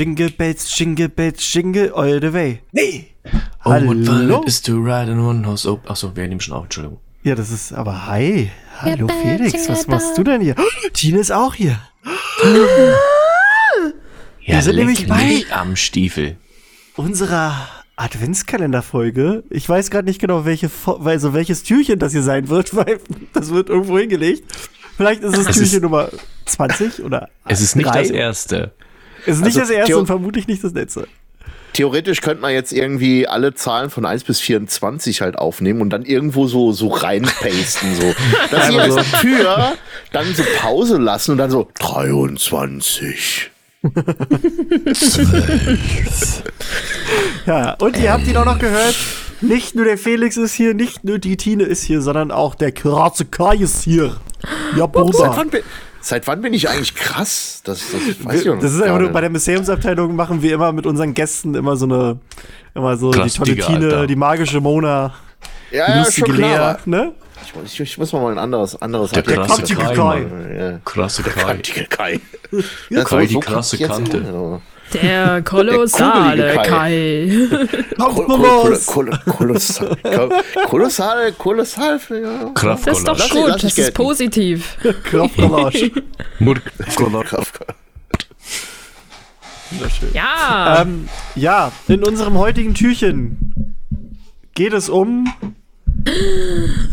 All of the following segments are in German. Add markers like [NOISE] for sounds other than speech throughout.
Jingle Bells, Jingle Bells, Jingle all the way. Nee! Oh, what fun it is to ride in one horse open. Achso, wir nehmen schon auf, Entschuldigung. Ja, das ist, aber hi. Hallo Felix, was machst du denn hier? [GASPS] Tine ist auch hier. [GASPS] Ja, Wir sind nämlich bei- am Stiefel. Unserer Adventskalenderfolge. Ich weiß gerade nicht genau, welche, also welches Türchen das hier sein wird, [LAUGHS] weil das wird irgendwo hingelegt. Vielleicht ist es Es Türchen ist- Nummer 20 oder Es ist nicht drei. das erste. Es ist nicht Also das erste und vermutlich nicht das letzte. Theoretisch könnte man jetzt irgendwie alle Zahlen von 1 bis 24 halt aufnehmen und dann irgendwo so, so reinpasten. So. [LAUGHS] Dass sie Einmal als Tür dann so Pause lassen und dann so 23. [LAUGHS] Ja, und ihr habt ihn auch noch gehört. Nicht nur der Felix ist hier, nicht nur die Tine ist hier, sondern auch der krasse Kai ist hier. Ja, Seit Bruder. wann, bin, seit wann bin ich eigentlich krass? Das, das weiß ich noch Das ist einfach nur bei der Museumsabteilung machen wir immer mit unseren Gästen immer so eine, immer so Krass, die tolle Digga, Tine, Alter. die magische Mona, die ja, ja, lustige Lea, ne? Ich, muss- ich, ich muss mal ein anderes, anderes Der Adjektiv- krasse Kai, Kai. Ja. Krasse Kai. Kai. Ja, Kai, die krasse Kante. [LAUGHS] Der kolossale kugelige Kai. Kol- Kommt kol- raus. kol- Kolossal. Kolossal, kolossal. Ja. Kraft Das ist doch gut, das ist positiv. [LAUGHS] Kraftcollage. Ja, ähm, ja, in unserem heutigen Türchen geht es um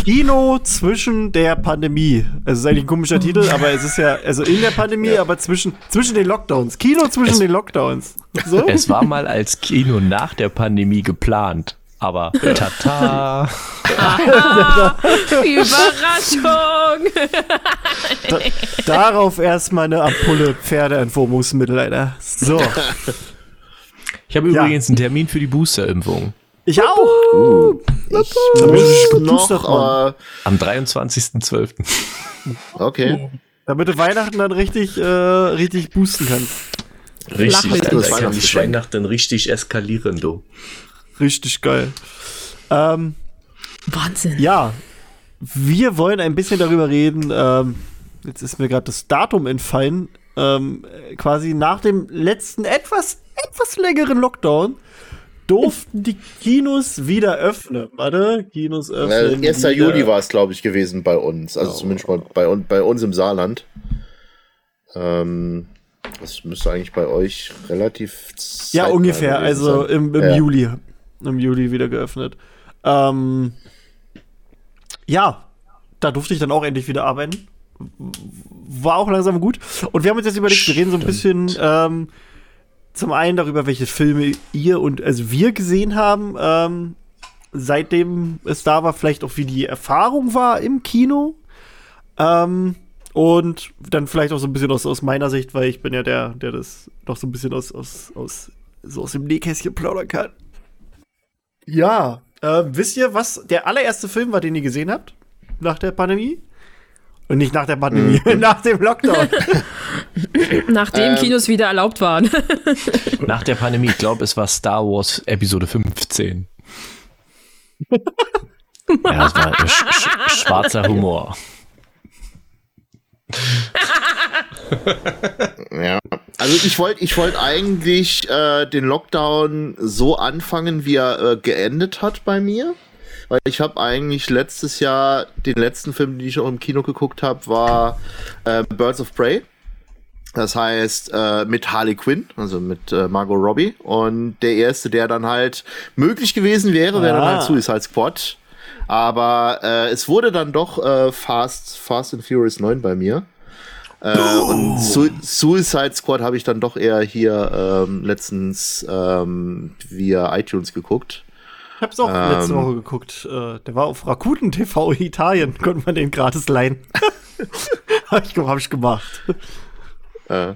Kino zwischen der Pandemie. Es ist eigentlich ein komischer Titel, aber es ist ja, also in der Pandemie, aber zwischen, zwischen den Lockdowns. Kino zwischen Es- den Lockdowns. So? Es war mal als Kino nach der Pandemie geplant. Aber tata. Überraschung. Da, darauf erstmal eine Ampulle Pferdeentwurmungsmittel, Alter. So. Ich habe Ja. übrigens einen Termin für die Boosterimpfung. Ich auch. Ich bin ich muss geboostert noch, worden. aber Am 23.12. okay. Damit du Weihnachten dann richtig, äh, richtig boosten kannst. Richtig. Alter, Das kann Weihnachtsgeschenk. Weihnachten richtig eskalieren, du. Richtig geil. Ähm, Wahnsinn. ja, wir wollen ein bisschen darüber reden. Ähm, jetzt ist mir gerade das Datum entfallen. Ähm, äh, quasi nach dem letzten etwas, etwas längeren Lockdown durften die Kinos wieder öffnen. Warte, Kinos öffnen. 1. wieder. Juli war es, glaube ich, gewesen bei uns. Also zumindest mal bei, bei uns im Saarland. Ähm, das müsste eigentlich bei euch relativ. Ja, ungefähr. Also im, im Ja. Juli. Im Juli wieder geöffnet. Ähm, ja, da durfte ich dann auch endlich wieder arbeiten. War auch langsam gut. Und wir haben uns jetzt überlegt, wir reden so ein bisschen ähm, zum einen darüber, welche Filme ihr und also wir gesehen haben, ähm, seitdem es da war, vielleicht auch wie die Erfahrung war im Kino. Ähm, und dann vielleicht auch so ein bisschen aus, aus meiner Sicht, weil ich bin ja der, der das noch so ein bisschen aus, aus, aus, so aus dem Nähkästchen plaudern kann. Ja, äh, wisst ihr, was der allererste Film war, den ihr gesehen habt? Nach der Pandemie? Und nicht nach der Pandemie, [LAUGHS] nach dem Lockdown. [LAUGHS] Nachdem Ähm. Kinos wieder erlaubt waren. [LAUGHS] Nach der Pandemie, ich glaube, es war Star Wars Episode 15. ja, das war sch sch schwarzer Humor. Ja. Also ich wollte ich wollte eigentlich äh, den Lockdown so anfangen, wie er äh, geendet hat bei mir. Weil ich habe eigentlich letztes Jahr, den letzten Film, den ich auch im Kino geguckt habe, war äh, Birds of Prey. Das heißt, äh, mit Harley Quinn, also mit äh, Margot Robbie. Und der erste, der dann halt möglich gewesen wäre, wäre dann Ah. halt Suicide Squad. Aber äh, es wurde dann doch äh, Fast, Fast and Furious 9 bei mir. Äh, Und Su Suicide Squad habe ich dann doch eher hier ähm, letztens ähm, via iTunes geguckt. Ich hab's auch Ähm. letzte Woche geguckt. Äh, der war auf Rakuten TV Italien. [LAUGHS] Konnte man den gratis leihen. [LAUGHS] hab, ich, hab ich gemacht. Äh,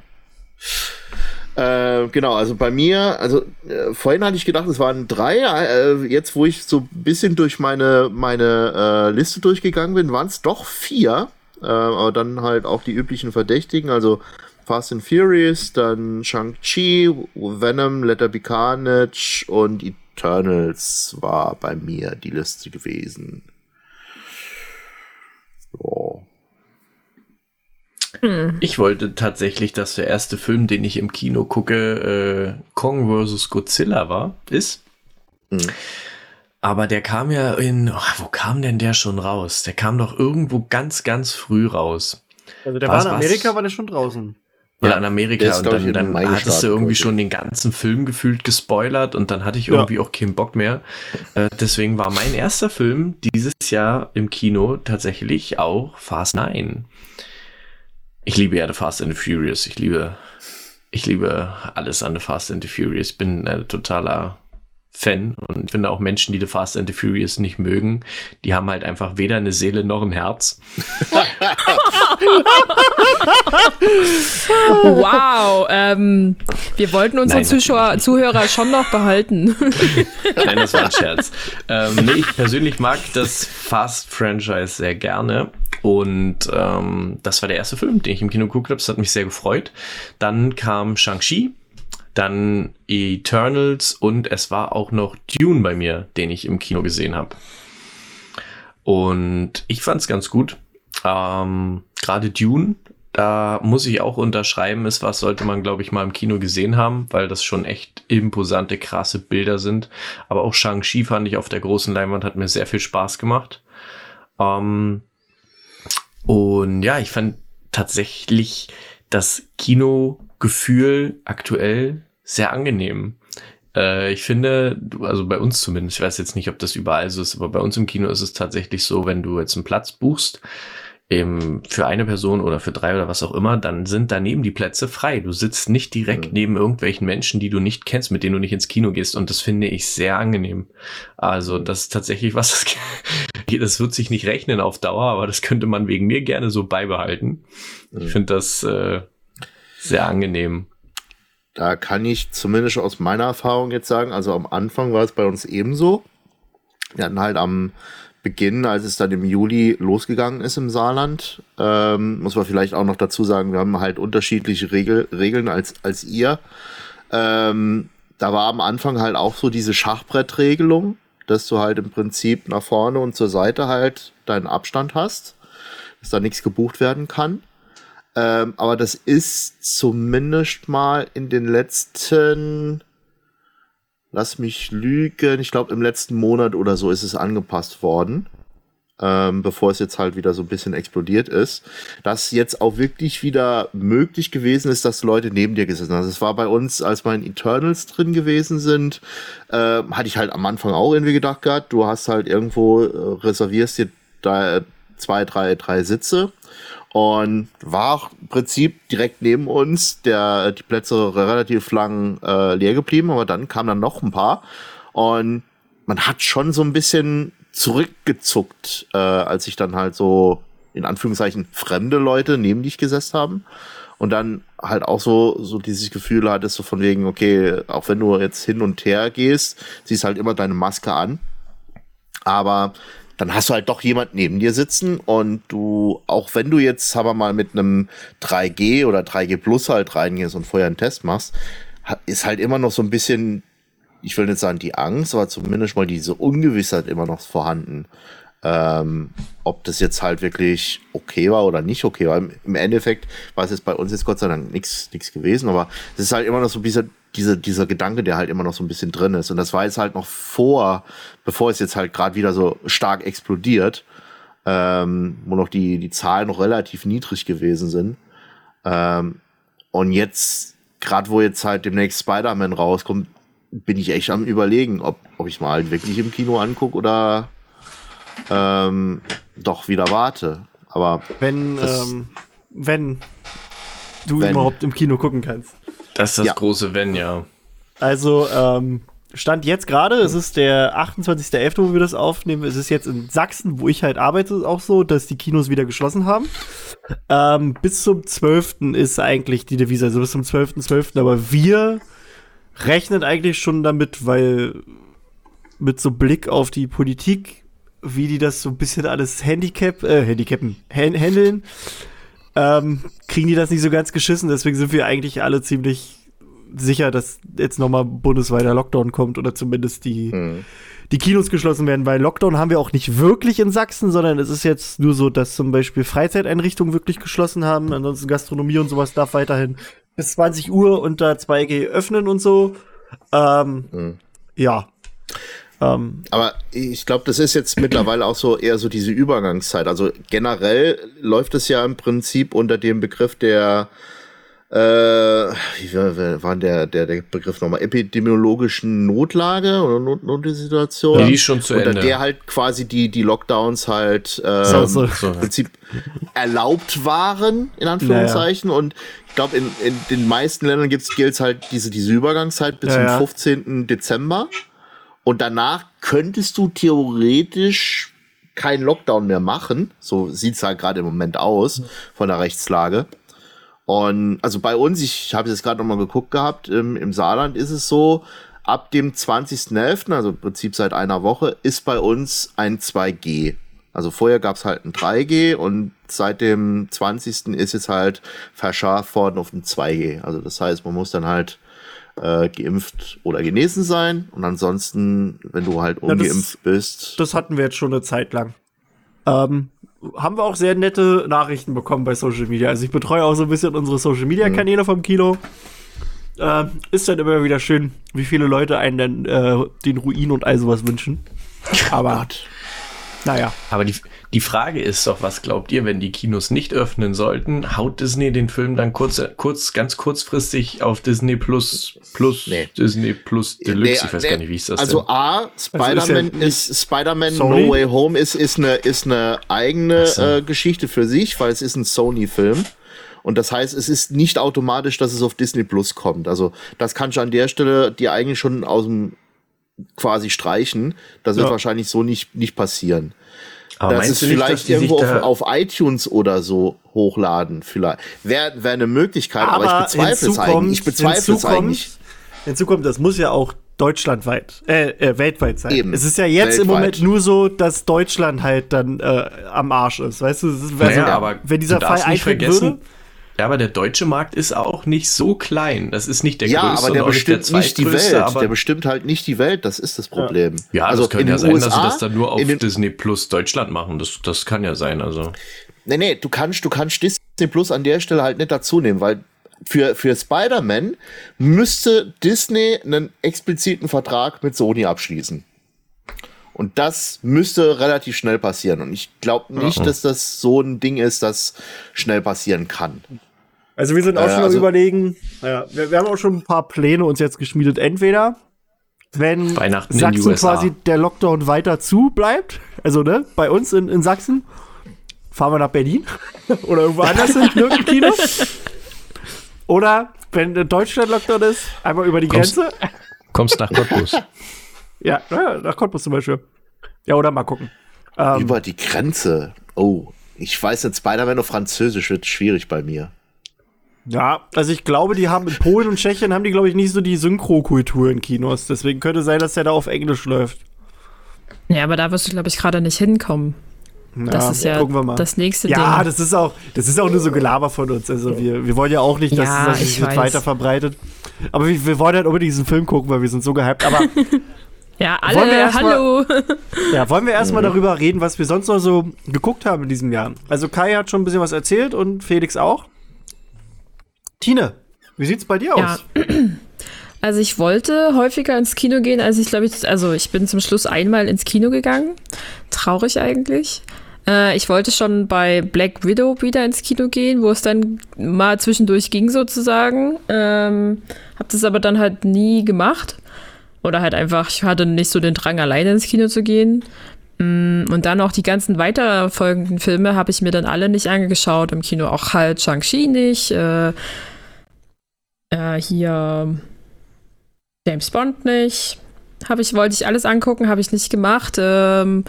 äh, genau, also bei mir, also äh, vorhin hatte ich gedacht, es waren drei. Äh, jetzt, wo ich so ein bisschen durch meine, meine äh, Liste durchgegangen bin, waren es doch vier. Äh, aber dann halt auch die üblichen Verdächtigen, also Fast and Furious, dann Shang-Chi, Venom, Let There Be Carnage und Eternals war bei mir die Liste gewesen. Ja. Ich wollte tatsächlich, dass der erste Film, den ich im Kino gucke, äh, Kong vs. Godzilla war, ist. Mhm. Aber der kam ja in, oh, wo kam denn der schon raus? Der kam doch irgendwo ganz, ganz früh raus. Also der Was, war in was? Amerika, war der schon draußen. Ja, Ja, in Amerika. ist, Und dann, dann hattest du irgendwie schon den ganzen Film gefühlt gespoilert und dann hatte ich irgendwie auch keinen Bock mehr. Äh, deswegen war mein erster Film dieses Jahr im Kino tatsächlich auch Fast 9. Ich liebe ja The Fast and the Furious. Ich liebe, ich liebe alles an The Fast and the Furious. Ich bin ein totaler Fan und ich finde auch Menschen, die The Fast and the Furious nicht mögen, die haben halt einfach weder eine Seele noch ein Herz. [LAUGHS] Wow, ähm, wir wollten unsere Zuschauer, Zuhörer schon noch behalten. [LAUGHS] Nein, das war ein Scherz. ähm, nee, ich persönlich mag das Fast-Franchise sehr gerne. Und ähm, das war der erste Film, den ich im Kino geguckt habe. Das hat mich sehr gefreut. Dann kam Shang-Chi, dann Eternals und es war auch noch Dune bei mir, den ich im Kino gesehen habe. Und ich fand es ganz gut. Ähm, Gerade Dune, da muss ich auch unterschreiben, ist was, sollte man, glaube ich, mal im Kino gesehen haben, weil das schon echt imposante, krasse Bilder sind. Aber auch Shang-Chi fand ich auf der großen Leinwand, hat mir sehr viel Spaß gemacht. Ähm, und ja, ich fand tatsächlich das Kinogefühl aktuell sehr angenehm. Äh, ich finde, du- also bei uns zumindest, ich weiß jetzt nicht, ob das überall so ist, aber bei uns im Kino ist es tatsächlich so, wenn du jetzt einen Platz buchst, eben für eine Person oder für drei oder was auch immer, dann sind daneben die Plätze frei. Du sitzt nicht direkt Mhm. neben irgendwelchen Menschen, die du nicht kennst, mit denen du nicht ins Kino gehst. Und das finde ich sehr angenehm. Also das ist tatsächlich was, das, [LAUGHS] das wird sich nicht rechnen auf Dauer, aber das könnte man wegen mir gerne so beibehalten. Mhm. Ich finde das äh, sehr angenehm. Da kann ich zumindest aus meiner Erfahrung jetzt sagen, also am Anfang war es bei uns ebenso. Wir hatten halt am Beginn, als es dann im Juli losgegangen ist im Saarland, ähm, muss man vielleicht auch noch dazu sagen, wir haben halt unterschiedliche Regel, Regeln als, als ihr. Ähm, da war am Anfang halt auch so diese Schachbrettregelung, dass du halt im Prinzip nach vorne und zur Seite halt deinen Abstand hast, dass da nichts gebucht werden kann. Ähm, aber das ist zumindest mal in den letzten, lass mich lügen, ich glaube im letzten Monat oder so ist es angepasst worden, ähm, bevor es jetzt halt wieder so ein bisschen explodiert ist, dass jetzt auch wirklich wieder möglich gewesen ist, dass Leute neben dir gesessen haben. Also es war bei uns, als in Eternals drin gewesen sind, äh, hatte ich halt am Anfang auch irgendwie gedacht gehabt, du hast halt irgendwo, äh, reservierst dir da zwei, drei, drei Sitze und war auch im Prinzip direkt neben uns, der die Plätze relativ lang äh, leer geblieben, aber dann kamen dann noch ein paar und man hat schon so ein bisschen zurückgezuckt, äh, als sich dann halt so in Anführungszeichen fremde Leute neben dich gesetzt haben und dann halt auch so so dieses Gefühl hattest so von wegen okay, auch wenn du jetzt hin und her gehst, ziehst halt immer deine Maske an, aber dann hast du halt doch jemand neben dir sitzen und du, auch wenn du jetzt, sagen wir mal, mit einem 3G oder 3G Plus halt reingehst und vorher einen Test machst, ist halt immer noch so ein bisschen, ich will nicht sagen die Angst, aber zumindest mal diese Ungewissheit immer noch vorhanden. Ähm, ob das jetzt halt wirklich okay war oder nicht okay war. Im- Endeffekt war es jetzt bei uns jetzt Gott sei Dank nichts gewesen, aber es ist halt immer noch so dieser, dieser, dieser Gedanke, der halt immer noch so ein bisschen drin ist. Und das war jetzt halt noch vor, bevor es jetzt halt gerade wieder so stark explodiert, ähm, wo noch die, die Zahlen noch relativ niedrig gewesen sind. Ähm, und jetzt, gerade wo jetzt halt demnächst Spider-Man rauskommt, bin ich echt am überlegen, ob, ob ich mal halt wirklich im Kino angucke oder ähm, doch wieder warte. Aber Wenn, Das- ähm, wenn du Wenn. überhaupt im Kino gucken kannst. Das ist das Ja. große Wenn, ja. Also, ähm, Stand jetzt gerade, es ist der 28.11., wo wir das aufnehmen. Es ist jetzt in Sachsen, wo ich halt arbeite, auch so, dass die Kinos wieder geschlossen haben. Ähm, bis zum 12. ist eigentlich die Devise, also bis zum 12.12. Aber wir rechnen eigentlich schon damit, weil mit so Blick auf die Politik, wie die das so ein bisschen alles Handicap, äh, Handicappen, han handeln, ähm, kriegen die das nicht so ganz geschissen. Deswegen sind wir eigentlich alle ziemlich sicher, dass jetzt nochmal bundesweiter Lockdown kommt oder zumindest die, Hm. die Kinos geschlossen werden, weil Lockdown haben wir auch nicht wirklich in Sachsen, sondern es ist jetzt nur so, dass zum Beispiel Freizeiteinrichtungen wirklich geschlossen haben, ansonsten Gastronomie und sowas darf weiterhin bis 20 Uhr unter 2G öffnen und so. Ähm, Hm. Ja. Ähm, Aber ich glaube, das ist jetzt mittlerweile auch so eher so diese Übergangszeit. Also generell läuft es ja im Prinzip unter dem Begriff der äh, wie war, der, der, der Begriff nochmal? Epidemiologischen Notlage oder Not, Notsituation? Die ist schon zu unter Ende. der halt quasi die, die Lockdowns halt ähm, So, so. Im Prinzip erlaubt waren, in Anführungszeichen. Und ich glaube, in, in den meisten Ländern gilt es halt diese, diese Übergangszeit bis Ja, zum ja. 15. Dezember. Und danach könntest du theoretisch keinen Lockdown mehr machen. So sieht's halt gerade im Moment aus von der Rechtslage. Und also bei uns, ich habe jetzt gerade noch mal geguckt gehabt, im, im Saarland ist es so, ab dem 20.11., also im Prinzip seit einer Woche, ist bei uns ein 2G. Also vorher gab's halt ein 3G und seit dem 20. ist jetzt halt verschärft worden auf ein 2G. Also das heißt, man muss dann halt äh, geimpft oder genesen sein und ansonsten, wenn du halt das- ungeimpft bist, das hatten wir jetzt schon eine Zeit lang. Ähm, haben wir auch sehr nette Nachrichten bekommen bei Social Media. Also ich betreue auch so ein bisschen unsere Social Media Kanäle vom Kino. Ähm, ist dann immer wieder schön, wie viele Leute einen dann äh, den Ruin und all sowas wünschen. [LAUGHS] Aber naja. Aber die, die Frage ist doch, was glaubt ihr, wenn die Kinos nicht öffnen sollten, haut Disney den Film dann kurz, kurz ganz kurzfristig auf Disney Plus Plus Nee. Disney Plus Deluxe, Nee, ich weiß nee. gar nicht, wie ist das Also denn? A, Spider-Man ja ist, Spider-Man? No Way Home ist, ist eine, ist eine eigene so. äh, Geschichte für sich, weil es ist ein Sony-Film. Und das heißt, es ist nicht automatisch, dass es auf Disney Plus kommt. Also, das kann ich an der Stelle dir eigentlich schon aus dem quasi streichen. Das wird Ja. wahrscheinlich so nicht, nicht passieren. Aber das ist nicht, vielleicht sich irgendwo auf, auf iTunes oder so hochladen. Vielleicht. Wäre wär eine Möglichkeit, aber, ich bezweifle es eigentlich. Ich bezweifle es eigentlich. Hinzu kommt, das muss ja auch deutschlandweit, äh, äh, weltweit sein. Eben. Es ist ja jetzt im Weltweit. Moment nur so, dass Deutschland halt dann äh, am Arsch ist. Weißt du, es ist, Naja, also, aber wenn dieser Fall nicht eintreten würde, Ja, aber der deutsche Markt ist auch nicht so klein. Das ist nicht der Ja, größte aber der nicht der bestimmt nicht die Welt. aber Der bestimmt halt nicht die Welt. Das ist das Problem. ja, also das könnte ja sein, USA, dass sie das dann nur auf Disney Plus Deutschland machen. Das, das kann ja sein, also. Nee, nee, du kannst, du kannst Disney Plus an der Stelle halt nicht dazu nehmen, weil für, für Spider-Man müsste Disney einen expliziten Vertrag mit Sony abschließen. Und das müsste relativ schnell passieren. Und ich glaube nicht, Mhm. dass das so ein Ding ist, das schnell passieren kann. Also wir sind auch Äh, schon am also- überlegen, ja, wir, wir haben auch schon ein paar Pläne uns jetzt geschmiedet. Entweder, wenn in Sachsen quasi der Lockdown weiter zu bleibt, also ne, bei uns in, in Sachsen, fahren wir nach Berlin [LAUGHS] oder irgendwo anders hin, irgendein Kino. Oder wenn in Deutschland Lockdown ist, einmal über die Kommst- Grenze. Kommst nach Cottbus. [LAUGHS] Ja, nach Cottbus zum Beispiel. Ja, oder mal gucken. Ähm, Über die Grenze. Oh, ich weiß jetzt, Spider-Man auf Französisch wird schwierig bei mir. Ja, also ich glaube, die haben in Polen und Tschechien haben die, glaube ich, nicht so die Synchrokultur in Kinos. Deswegen könnte sein, dass der da auf Englisch läuft. Ja, aber da wirst du, glaube ich, gerade nicht hinkommen. Das ist ja das nächste Ja, Ding. das ist auch, das ist auch nur so Gelaber von uns. Also wir, wir wollen ja auch nicht, dass Ja, das sich weiter verbreitet. Aber wir, wir wollen halt unbedingt diesen Film gucken, weil wir sind so gehypt. Aber ja, alle, mal- hallo. ja, wollen wir erstmal [LAUGHS] darüber reden, was wir sonst noch so geguckt haben in diesem Jahr. Also Kai hat schon ein bisschen was erzählt und Felix auch. Tine, wie sieht's bei dir Ja. aus? [CLEARS THROAT] Also ich wollte häufiger ins Kino gehen, als ich glaube ich, also ich bin zum Schluss einmal ins Kino gegangen. Traurig eigentlich. Äh, ich wollte schon bei Black Widow wieder ins Kino gehen, wo es dann mal zwischendurch ging sozusagen. Ähm, hab das aber dann halt nie gemacht. Oder halt einfach, ich hatte nicht so den Drang, alleine ins Kino zu gehen. Mm, Und dann auch die ganzen weiterfolgenden Filme habe ich mir dann alle nicht angeschaut im Kino. Auch halt Shang-Chi nicht. Äh, äh, hier James Bond nicht. Habe ich, wollte ich alles angucken, habe ich nicht gemacht. Ähm,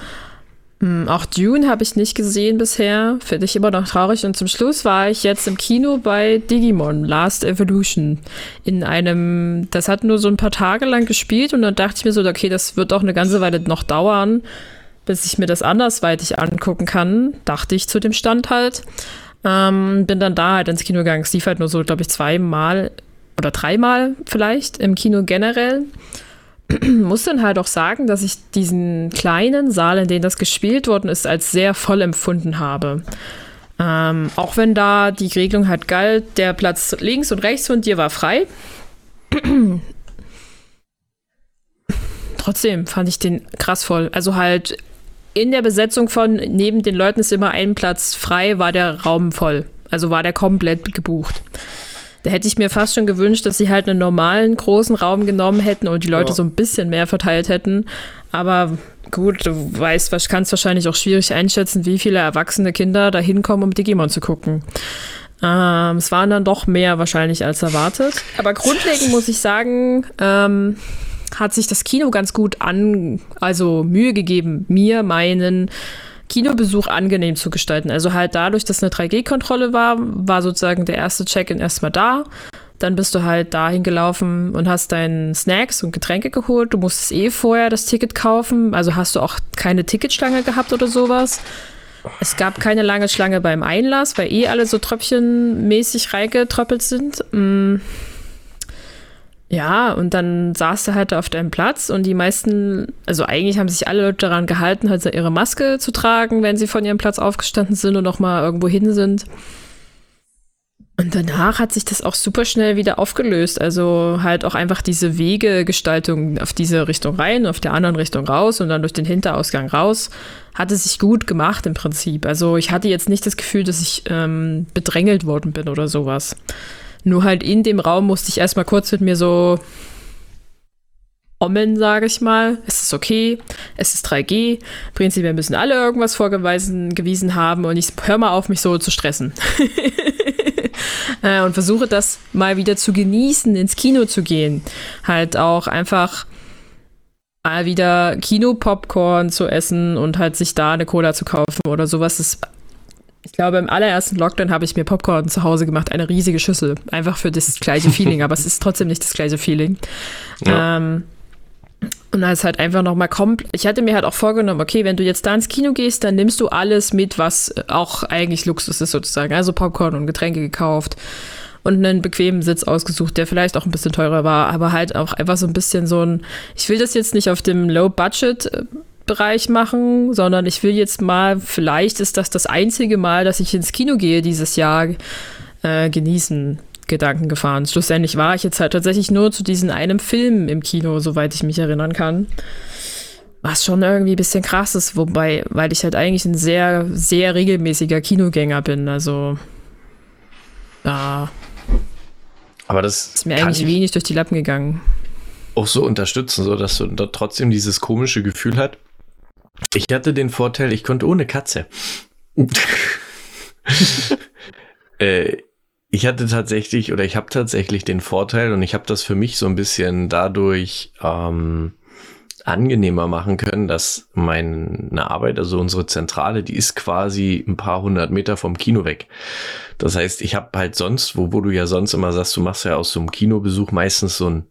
mh, auch Dune habe ich nicht gesehen bisher. Finde ich immer noch traurig. Und zum Schluss war ich jetzt im Kino bei Digimon Last Evolution. In einem, das hat nur so ein paar Tage lang gespielt und dann dachte ich mir so, okay, das wird auch eine ganze Weile noch dauern, bis ich mir das andersweitig angucken kann. Dachte ich zu dem Stand halt. Ähm, bin dann da halt ins Kino gegangen. Es lief halt nur so, glaube ich, zweimal oder dreimal vielleicht im Kino generell. [CLEARS THROAT] Muss dann halt auch sagen, dass ich diesen kleinen Saal, in dem das gespielt worden ist, als sehr voll empfunden habe. Ähm, auch wenn da die Regelung halt galt, der Platz links und rechts von dir war frei. [CLEARS THROAT] Trotzdem fand ich den krass voll. Also halt in der Besetzung von neben den Leuten ist immer ein Platz frei, war der Raum voll. Also war der komplett gebucht. Da hätte ich mir fast schon gewünscht, dass sie halt einen normalen großen Raum genommen hätten und die Leute ja. so ein bisschen mehr verteilt hätten. Aber gut, du weißt, kannst wahrscheinlich auch schwierig einschätzen, wie viele erwachsene Kinder da hinkommen, um Digimon zu gucken. Ähm, es waren dann doch mehr wahrscheinlich als erwartet. Aber grundlegend muss ich sagen, ähm, hat sich das Kino ganz gut an, also Mühe gegeben, mir meinen Kinobesuch angenehm zu gestalten. Also halt dadurch, dass eine 3G-Kontrolle war, war sozusagen der erste Check-in erstmal da. Dann bist du halt dahin gelaufen und hast deinen Snacks und Getränke geholt. Du musstest eh vorher das Ticket kaufen. Also hast du auch keine Ticketschlange gehabt oder sowas. Es gab keine lange Schlange beim Einlass, weil eh alle so tröpfchenmäßig reingetröppelt sind. Mm. Ja, und dann saß du halt auf deinem Platz und die meisten, also eigentlich haben sich alle Leute daran gehalten, halt ihre Maske zu tragen, wenn sie von ihrem Platz aufgestanden sind und nochmal irgendwo hin sind. Und danach hat sich das auch super schnell wieder aufgelöst. Also halt auch einfach diese Wegegestaltung auf diese Richtung rein, auf der anderen Richtung raus und dann durch den Hinterausgang raus, hat es sich gut gemacht im Prinzip. Also ich hatte jetzt nicht das Gefühl, dass ich ähm, bedrängelt worden bin oder sowas. Nur halt in dem Raum musste ich erstmal kurz mit mir so ommeln, sage ich mal. Es ist okay, es ist 3G. Prinzipiell müssen alle irgendwas vorgewiesen gewiesen haben und ich höre mal auf, mich so zu stressen. [LAUGHS] Äh, und versuche das mal wieder zu genießen, ins Kino zu gehen. Halt auch einfach mal wieder Kino-Popcorn zu essen und halt sich da eine Cola zu kaufen oder sowas. Das ich glaube, im allerersten Lockdown habe ich mir Popcorn zu Hause gemacht, eine riesige Schüssel. Einfach für das gleiche Feeling, aber es ist trotzdem nicht das gleiche Feeling. Ja. Ähm, und da ist halt einfach nochmal komplett. Ich hatte mir halt auch vorgenommen, okay, wenn du jetzt da ins Kino gehst, dann nimmst du alles mit, was auch eigentlich Luxus ist, sozusagen. Also Popcorn und Getränke gekauft und einen bequemen Sitz ausgesucht, der vielleicht auch ein bisschen teurer war, aber halt auch einfach so ein bisschen so ein. Ich will das jetzt nicht auf dem Low-Budget äh, Bereich machen, sondern ich will jetzt mal, vielleicht ist das das einzige Mal, dass ich ins Kino gehe dieses Jahr, äh, genießen. Gedanken gefahren. Schlussendlich war ich jetzt halt tatsächlich nur zu diesem einem Film im Kino, soweit ich mich erinnern kann. Was schon irgendwie ein bisschen krass ist, wobei, weil ich halt eigentlich ein sehr, sehr regelmäßiger Kinogänger bin. Also, ja. Aber das ist mir eigentlich wenig durch die Lappen gegangen. Auch so unterstützen, so dass du trotzdem dieses komische Gefühl hast, ich hatte den Vorteil, ich konnte ohne Katze. [LAUGHS] äh, ich hatte tatsächlich oder ich habe tatsächlich den Vorteil und ich habe das für mich so ein bisschen dadurch ähm, angenehmer machen können, dass meine Arbeit, also unsere Zentrale, die ist quasi ein paar hundert Meter vom Kino weg. Das heißt, ich habe halt sonst, wo, wo du ja sonst immer sagst, du machst ja aus so einem Kinobesuch meistens so ein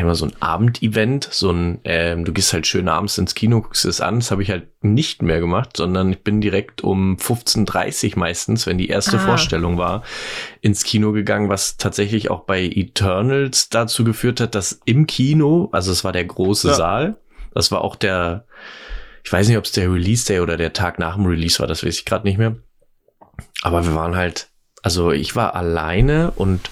immer so ein Abendevent, so ein, ähm, du gehst halt schön abends ins Kino, guckst es an. Das habe ich halt nicht mehr gemacht, sondern ich bin direkt um 15.30 meistens, wenn die erste ah. Vorstellung war, ins Kino gegangen, was tatsächlich auch bei Eternals dazu geführt hat, dass im Kino, also es war der große ja. Saal, das war auch der, ich weiß nicht, ob es der Release Day oder der Tag nach dem Release war, das weiß ich gerade nicht mehr. Aber wir waren halt, also ich war alleine und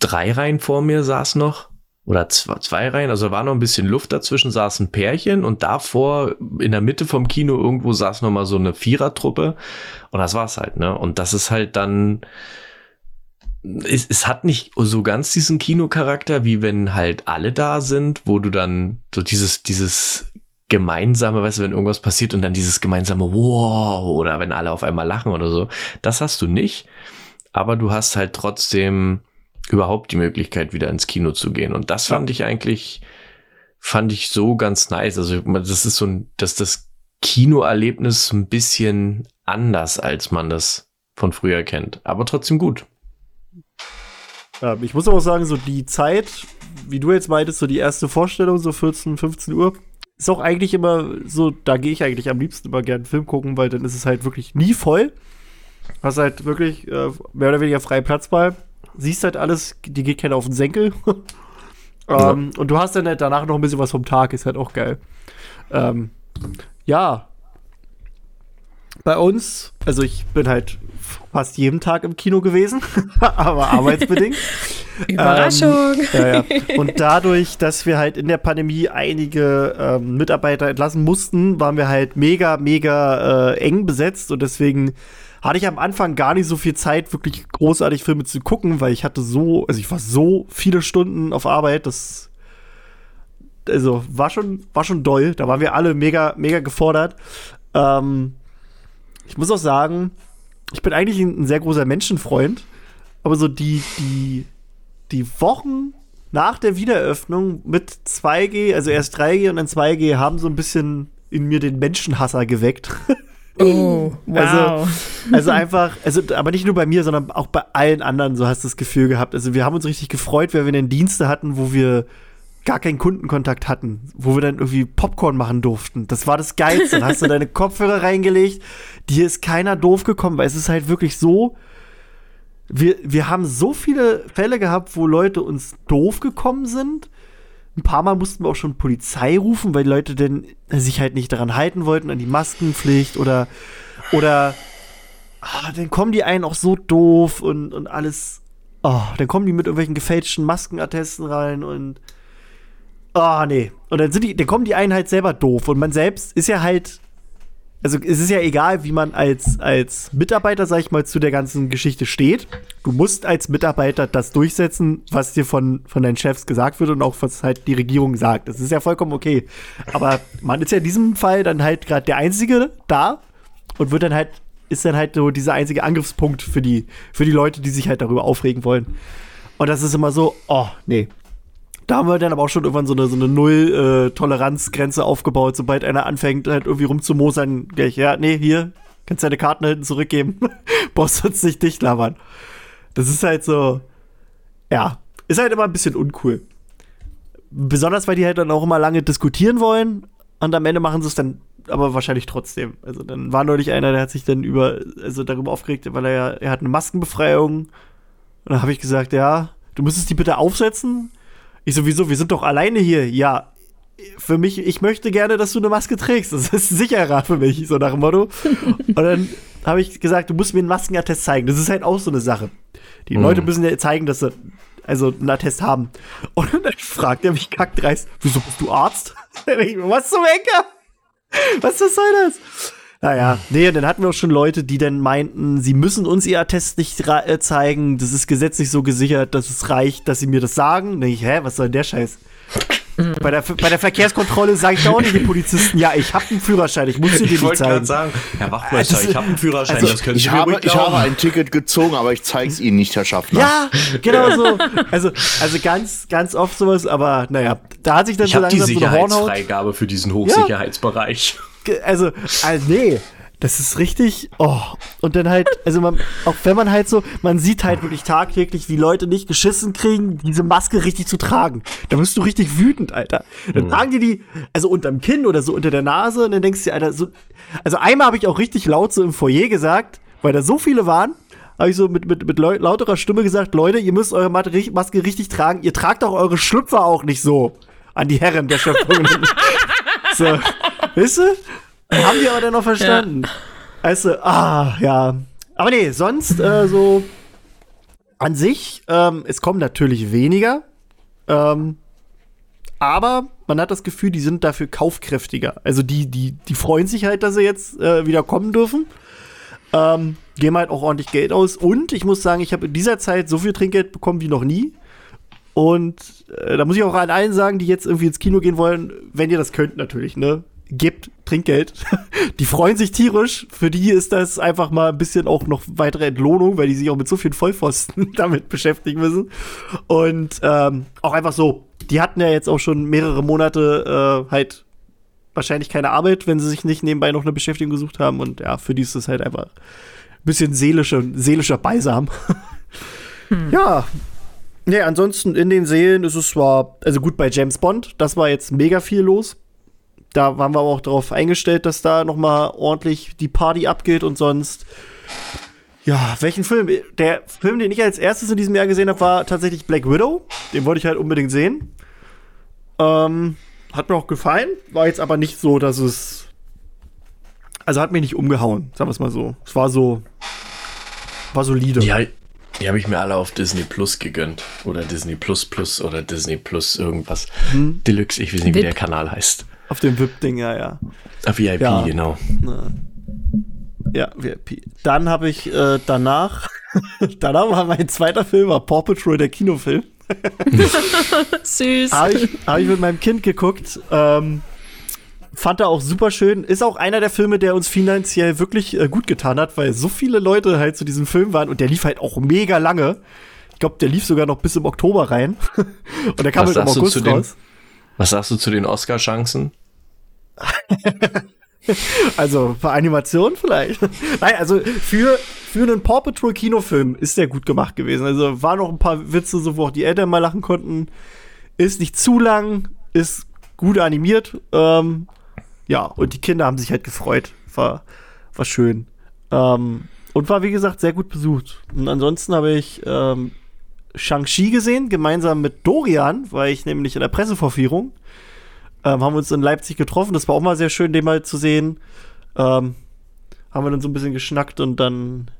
drei Reihen vor mir saß noch oder zwei, zwei Reihen, also war noch ein bisschen Luft dazwischen, saß ein Pärchen und davor in der Mitte vom Kino irgendwo saß noch mal so eine Vierertruppe. Und das war's halt, ne? Und das ist halt dann es, es hat nicht so ganz diesen Kinocharakter, wie wenn halt alle da sind, wo du dann so dieses dieses gemeinsame, weißt du, wenn irgendwas passiert und dann dieses gemeinsame Wow oder wenn alle auf einmal lachen oder so, das hast du nicht, aber du hast halt trotzdem überhaupt die Möglichkeit, wieder ins Kino zu gehen. Und das fand ich eigentlich, fand ich so ganz nice. Also das ist so ein, dass das Kinoerlebnis ein bisschen anders, als man das von früher kennt. Aber trotzdem gut. Ja, ich muss aber auch sagen, so die Zeit, wie du jetzt meintest, so die erste Vorstellung, so 14, 15 Uhr, ist auch eigentlich immer so, da gehe ich eigentlich am liebsten immer gerne Film gucken, weil dann ist es halt wirklich nie voll. Hast halt wirklich äh, mehr oder weniger freien Platz bei siehst halt alles, die geht keiner auf den Senkel. [LAUGHS] ähm, Und du hast dann halt danach noch ein bisschen was vom Tag, ist halt auch geil. Ähm, ja. Bei uns, also ich bin halt fast jeden Tag im Kino gewesen, [LAUGHS] aber arbeitsbedingt. [LAUGHS] Überraschung. Ähm, ja, ja. Und dadurch, dass wir halt in der Pandemie einige ähm, Mitarbeiter entlassen mussten, waren wir halt mega, mega äh, eng besetzt und deswegen hatte ich am Anfang gar nicht so viel Zeit, wirklich großartig Filme zu gucken, weil ich hatte so, also ich war so viele Stunden auf Arbeit, das also war schon, war schon doll. Da waren wir alle mega, mega gefordert. Ähm, ich muss auch sagen, ich bin eigentlich ein, sehr großer Menschenfreund, aber so die, die, die Wochen nach der Wiedereröffnung mit 2G, also erst 3G und dann 2G, haben so ein bisschen in mir den Menschenhasser geweckt. [LAUGHS] Oh, wow. Also, also einfach, also aber nicht nur bei mir, sondern auch bei allen anderen, so hast du das Gefühl gehabt. Also wir haben uns richtig gefreut, weil wir dann Dienste hatten, wo wir gar keinen Kundenkontakt hatten, wo wir dann irgendwie Popcorn machen durften. Das war das Geilste. Dann hast du deine Kopfhörer [LAUGHS] reingelegt, dir ist keiner doof gekommen, weil es ist halt wirklich so, wir, wir haben so viele Fälle gehabt, wo Leute uns doof gekommen sind. Ein paar Mal mussten wir auch schon Polizei rufen, weil die Leute denn sich halt nicht daran halten wollten, an die Maskenpflicht oder, oder ah, dann kommen die einen auch so doof und, und alles. Oh, dann kommen die mit irgendwelchen gefälschten Maskenattesten rein und. Ah, oh, nee. Und dann sind die, dann kommen die einen halt selber doof. Und man selbst ist ja halt. Also es ist ja egal, wie man als, als Mitarbeiter, sag ich mal, zu der ganzen Geschichte steht. Du musst als Mitarbeiter das durchsetzen, was dir von, von deinen Chefs gesagt wird und auch was halt die Regierung sagt. Das ist ja vollkommen okay. Aber man ist ja in diesem Fall dann halt gerade der Einzige da und wird dann halt, ist dann halt so dieser einzige Angriffspunkt für die, für die Leute, die sich halt darüber aufregen wollen. Und das ist immer so, oh, nee, da haben wir dann aber auch schon irgendwann so eine, so eine Null-Toleranzgrenze aufgebaut. Sobald einer anfängt, halt irgendwie rumzumosern, ja, nee, hier, kannst deine Karten hinten zurückgeben. [LAUGHS] Brauchst uns nicht dicht labern. Das ist halt so, ja, ist halt immer ein bisschen uncool. Besonders, weil die halt dann auch immer lange diskutieren wollen und am Ende machen sie es dann aber wahrscheinlich trotzdem. Also dann war neulich einer, der hat sich dann über, also darüber aufgeregt, weil er ja, er hat eine Maskenbefreiung. Und dann habe ich gesagt, ja, du müsstest die bitte aufsetzen. Ich sowieso, wir sind doch alleine hier. Ja, für mich, ich möchte gerne, dass du eine Maske trägst. Das ist sicherer für mich, so nach dem Motto. [LAUGHS] Und dann habe ich gesagt, du musst mir einen Maskenattest zeigen. Das ist halt auch so eine Sache. Die Mhm. Leute müssen ja zeigen, dass sie also einen Attest haben. Und dann fragt er mich kackdreist, wieso bist du Arzt? [LAUGHS] Was zum Henker? Was was soll das? Naja, nee, dann hatten wir auch schon Leute, die dann meinten, sie müssen uns ihr Attest nicht äh, zeigen. Das ist gesetzlich so gesichert, dass es reicht, dass sie mir das sagen. Dann denk ich, hä, was soll denn der Scheiß? Bei der, bei der Verkehrskontrolle sage ich da auch nicht den Polizisten, ja, ich habe einen Führerschein, ich muss [LAUGHS] dir den Ich nicht wollte gerade zeigen. sagen, Herr Wachtmeister, Das- ich habe einen Führerschein, also, das können Sie Ich mir habe, ruhig ich habe ein Ticket gezogen, aber ich zeige es Ihnen nicht, Herr Schaffner. Ja, genau so. [LAUGHS] Also, also ganz, ganz oft sowas, aber naja, da hat sich dann ich so habe die langsam so eine Hornhaut. Sicherheitsfreigabe für diesen Hochsicherheitsbereich. Ge- Also, also, nee, das ist richtig. Oh, und dann halt, also man, auch wenn man halt so, man sieht halt wirklich tagtäglich, wie Leute nicht geschissen kriegen, diese Maske richtig zu tragen. Da wirst du richtig wütend, Alter. Dann tragen die die, also unterm Kinn oder so unter der Nase, und dann denkst du Alter, so. Also einmal habe ich auch richtig laut so im Foyer gesagt, weil da so viele waren. Habe ich so mit, mit, mit lau- lauterer Stimme gesagt, Leute, ihr müsst eure Maske richtig tragen. Ihr tragt auch eure Schlüpfer auch nicht so an die Herren der Schöpfung. [LAUGHS] so, wisst ihr? Haben die aber dann noch verstanden. Also, ah, ja. Aber nee, sonst äh, so an sich, ähm, es kommen natürlich weniger. Ähm, aber man hat das Gefühl, die sind dafür kaufkräftiger. Also die, die, die freuen sich halt, dass sie jetzt äh, wieder kommen dürfen. Ähm, geben halt auch ordentlich Geld aus. Und ich muss sagen, ich habe in dieser Zeit so viel Trinkgeld bekommen wie noch nie. Und äh, da muss ich auch an allen sagen, die jetzt irgendwie ins Kino gehen wollen, wenn ihr das könnt natürlich, ne? Gebt Trinkgeld. [LAUGHS] die freuen sich tierisch. Für die ist das einfach mal ein bisschen auch noch weitere Entlohnung, weil die sich auch mit so vielen Vollpfosten [LAUGHS] damit beschäftigen müssen. Und ähm, auch einfach so, die hatten ja jetzt auch schon mehrere Monate äh, halt wahrscheinlich keine Arbeit, wenn sie sich nicht nebenbei noch eine Beschäftigung gesucht haben. Und ja, für die ist das halt einfach ein bisschen seelischer, seelischer Beisam. [LAUGHS] Ja. Nee, ansonsten in den Seelen ist es zwar, also gut bei James Bond, das war jetzt mega viel los. Da waren wir aber auch darauf eingestellt, dass da noch mal ordentlich die Party abgeht und sonst Ja, welchen Film? Der Film, den ich als erstes in diesem Jahr gesehen habe, war tatsächlich Black Widow. Den wollte ich halt unbedingt sehen. Ähm, hat mir auch gefallen. War jetzt aber nicht so, dass es. Also hat mich nicht umgehauen, sagen wir es mal so. Es war so. War solide. Ja, die habe ich mir alle auf Disney Plus gegönnt. Oder Disney Plus Plus oder Disney Plus irgendwas. Hm. Deluxe, ich weiß nicht, wie der Kanal heißt. Auf dem VIP-Ding, ja, ja. Ah, VIP, Ja. genau. Ja, VIP. Dann habe ich äh, danach. [LAUGHS] danach war mein zweiter Film, war Paw Patrol, der Kinofilm. [LAUGHS] Süß. Habe ich, hab ich mit meinem Kind geguckt. Ähm, fand er auch super schön. Ist auch einer der Filme, der uns finanziell wirklich äh, gut getan hat, weil so viele Leute halt zu diesem Film waren und der lief halt auch mega lange. Ich glaube, der lief sogar noch bis im Oktober rein. [LAUGHS] und der kam Was halt im August zu dem- raus. Was sagst du zu den Oscar-Chancen? [LAUGHS] Also für Animation vielleicht. Nein, also für, für einen Paw Patrol Kinofilm ist der gut gemacht gewesen. Also waren noch ein paar Witze, so wo auch die Eltern mal lachen konnten. Ist nicht zu lang, ist gut animiert. Ähm, ja, und die Kinder haben sich halt gefreut. War, war schön. Ähm, und war, wie gesagt, sehr gut besucht. Und ansonsten habe ich ähm, Shang-Chi gesehen, gemeinsam mit Dorian, weil ich nämlich in der Pressevorführung ähm, haben wir uns in Leipzig getroffen. Das war auch mal sehr schön, den mal zu sehen. Ähm, haben wir dann so ein bisschen geschnackt und dann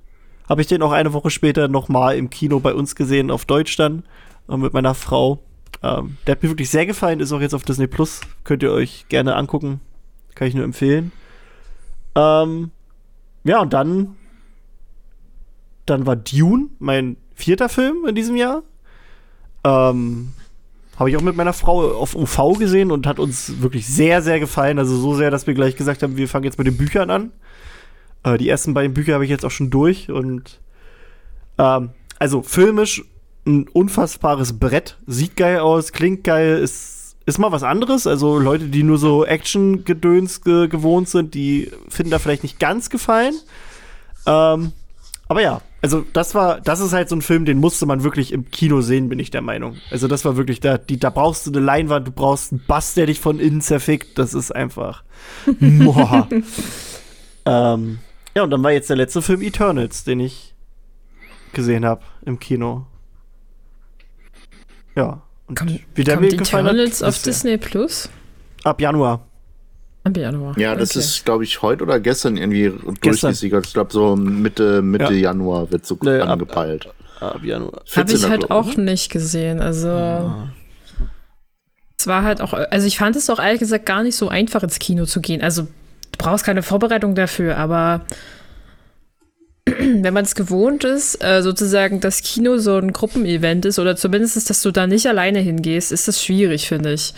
habe ich den auch eine Woche später noch mal im Kino bei uns gesehen, auf Deutsch dann, äh, mit meiner Frau. Ähm, der hat mir wirklich sehr gefallen, ist auch jetzt auf Disney Plus. Könnt ihr euch gerne angucken. Kann ich nur empfehlen. Ähm, ja, und dann, dann war Dune mein vierter Film in diesem Jahr. Ähm, habe ich auch mit meiner Frau auf UV gesehen und hat uns wirklich sehr, sehr gefallen. Also so sehr, dass wir gleich gesagt haben, wir fangen jetzt mit den Büchern an. Äh, die ersten beiden Bücher habe ich jetzt auch schon durch und ähm, also filmisch ein unfassbares Brett. Sieht geil aus, klingt geil, ist, ist mal was anderes. Also Leute, die nur so Action-Gedöns ge gewohnt sind, die finden da vielleicht nicht ganz gefallen. Ähm, aber ja, also das war, das ist halt so ein Film, den musste man wirklich im Kino sehen, bin ich der Meinung. Also das war wirklich, da, die, da brauchst du eine Leinwand, du brauchst einen Bass, der dich von innen zerfickt. Das ist einfach. [LAUGHS] Ähm, ja, und dann war jetzt der letzte Film Eternals, den ich gesehen habe im Kino. Ja. Und Kommt, wie der kommt mir gefallen hat, Eternals auf wisst ihr. Disney Plus? Ab Januar. Ab Januar. Ja, das Okay. ist, glaube ich, heute oder gestern irgendwie durchgesickert. Ich glaube, so Mitte, Mitte Ja. Januar wird so Nee, ab- angepeilt. Ab Januar. Habe ich 14. halt auch nicht gesehen. Also. Es war halt auch, also ich fand es auch ehrlich gesagt gar nicht so einfach ins Kino zu gehen. Also du brauchst keine Vorbereitung dafür, aber [CLEARS THROAT] wenn man es gewohnt ist, äh, sozusagen das Kino so ein Gruppenevent ist oder zumindest, dass du da nicht alleine hingehst, ist das schwierig, finde ich.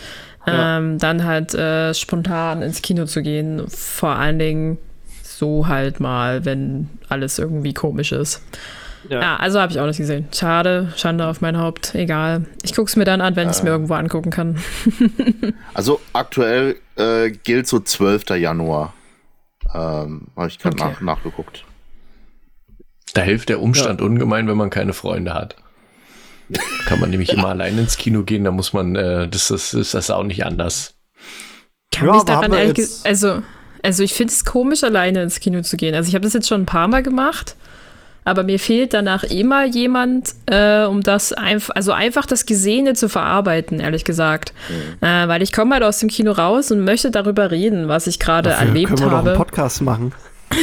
Ja. Ähm, dann halt äh, spontan ins Kino zu gehen. Vor allen Dingen so halt mal, wenn alles irgendwie komisch ist. Ja, also habe ich auch nicht gesehen. Schade, Schande auf mein Haupt. Egal. Ich gucke es mir dann an, wenn ich es mir irgendwo angucken kann. [LAUGHS] Also aktuell äh, gilt so 12. Januar. Ähm, habe ich gerade Okay. nach, nachgeguckt. Da hilft der Umstand ungemein, wenn man keine Freunde hat. Kann man nämlich immer allein ins Kino gehen, da muss man, äh, das, das ist das auch nicht anders. Kann Ja, mich daran ehrlich also, also ich finde es komisch, alleine ins Kino zu gehen. Also ich habe das jetzt schon ein paar Mal gemacht, aber mir fehlt danach immer jemand, äh, um das einfach, also einfach das Gesehene zu verarbeiten, ehrlich gesagt. Mhm. Äh, weil ich komme halt aus dem Kino raus und möchte darüber reden, was ich gerade erlebt können wir doch einen habe. Podcast machen. [LAUGHS]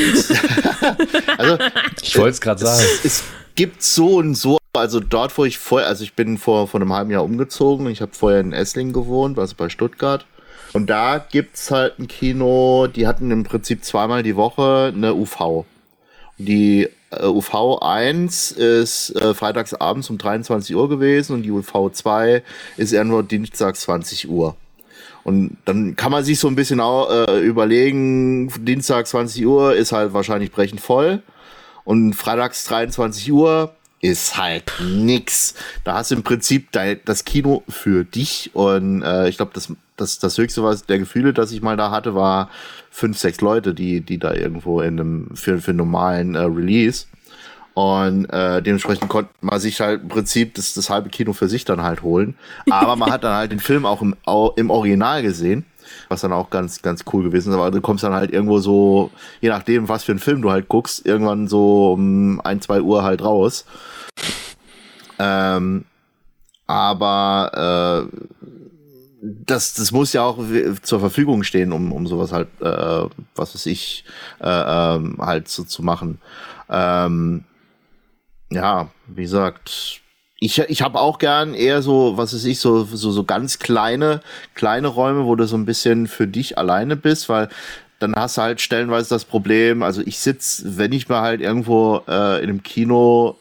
Also Ich wollte es gerade sagen. es, es gibt so und so, also dort, wo ich vorher, also ich bin vor, vor einem halben Jahr umgezogen. Ich habe vorher in Esslingen gewohnt, also bei Stuttgart. Und da gibt's halt ein Kino, die hatten im Prinzip zweimal die Woche eine UV. Die äh, UV 1 ist äh, freitags um 23 Uhr gewesen und die UV 2 ist irgendwo dienstags 20 Uhr. Und dann kann man sich so ein bisschen auch, äh, überlegen, Dienstag 20 Uhr ist halt wahrscheinlich brechend voll. Und freitags 23 Uhr ist halt nix. Da hast du im Prinzip dein, das Kino für dich. Und äh, ich glaube, das, das, das höchste was der Gefühle, das ich mal da hatte, war fünf, sechs Leute, die, die da irgendwo in einem für, für normalen äh, Release. Und äh, dementsprechend konnte man sich halt im Prinzip das, das halbe Kino für sich dann halt holen. Aber man hat dann halt den Film auch im, au- im Original gesehen. Was dann auch ganz, ganz cool gewesen ist. Aber du kommst dann halt irgendwo so, je nachdem, was für einen Film du halt guckst, irgendwann so um ein, zwei Uhr halt raus. Ähm, aber äh, das, das muss ja auch zur Verfügung stehen, um, um sowas halt, äh, was weiß ich, äh, ähm, halt so zu machen. Ähm, ja, wie gesagt, ich, ich habe auch gern eher so, was weiß ich, so, so, so ganz kleine, kleine Räume, wo du so ein bisschen für dich alleine bist, weil dann hast du halt stellenweise das Problem, also ich sitz, wenn ich mir halt irgendwo äh, in einem Kino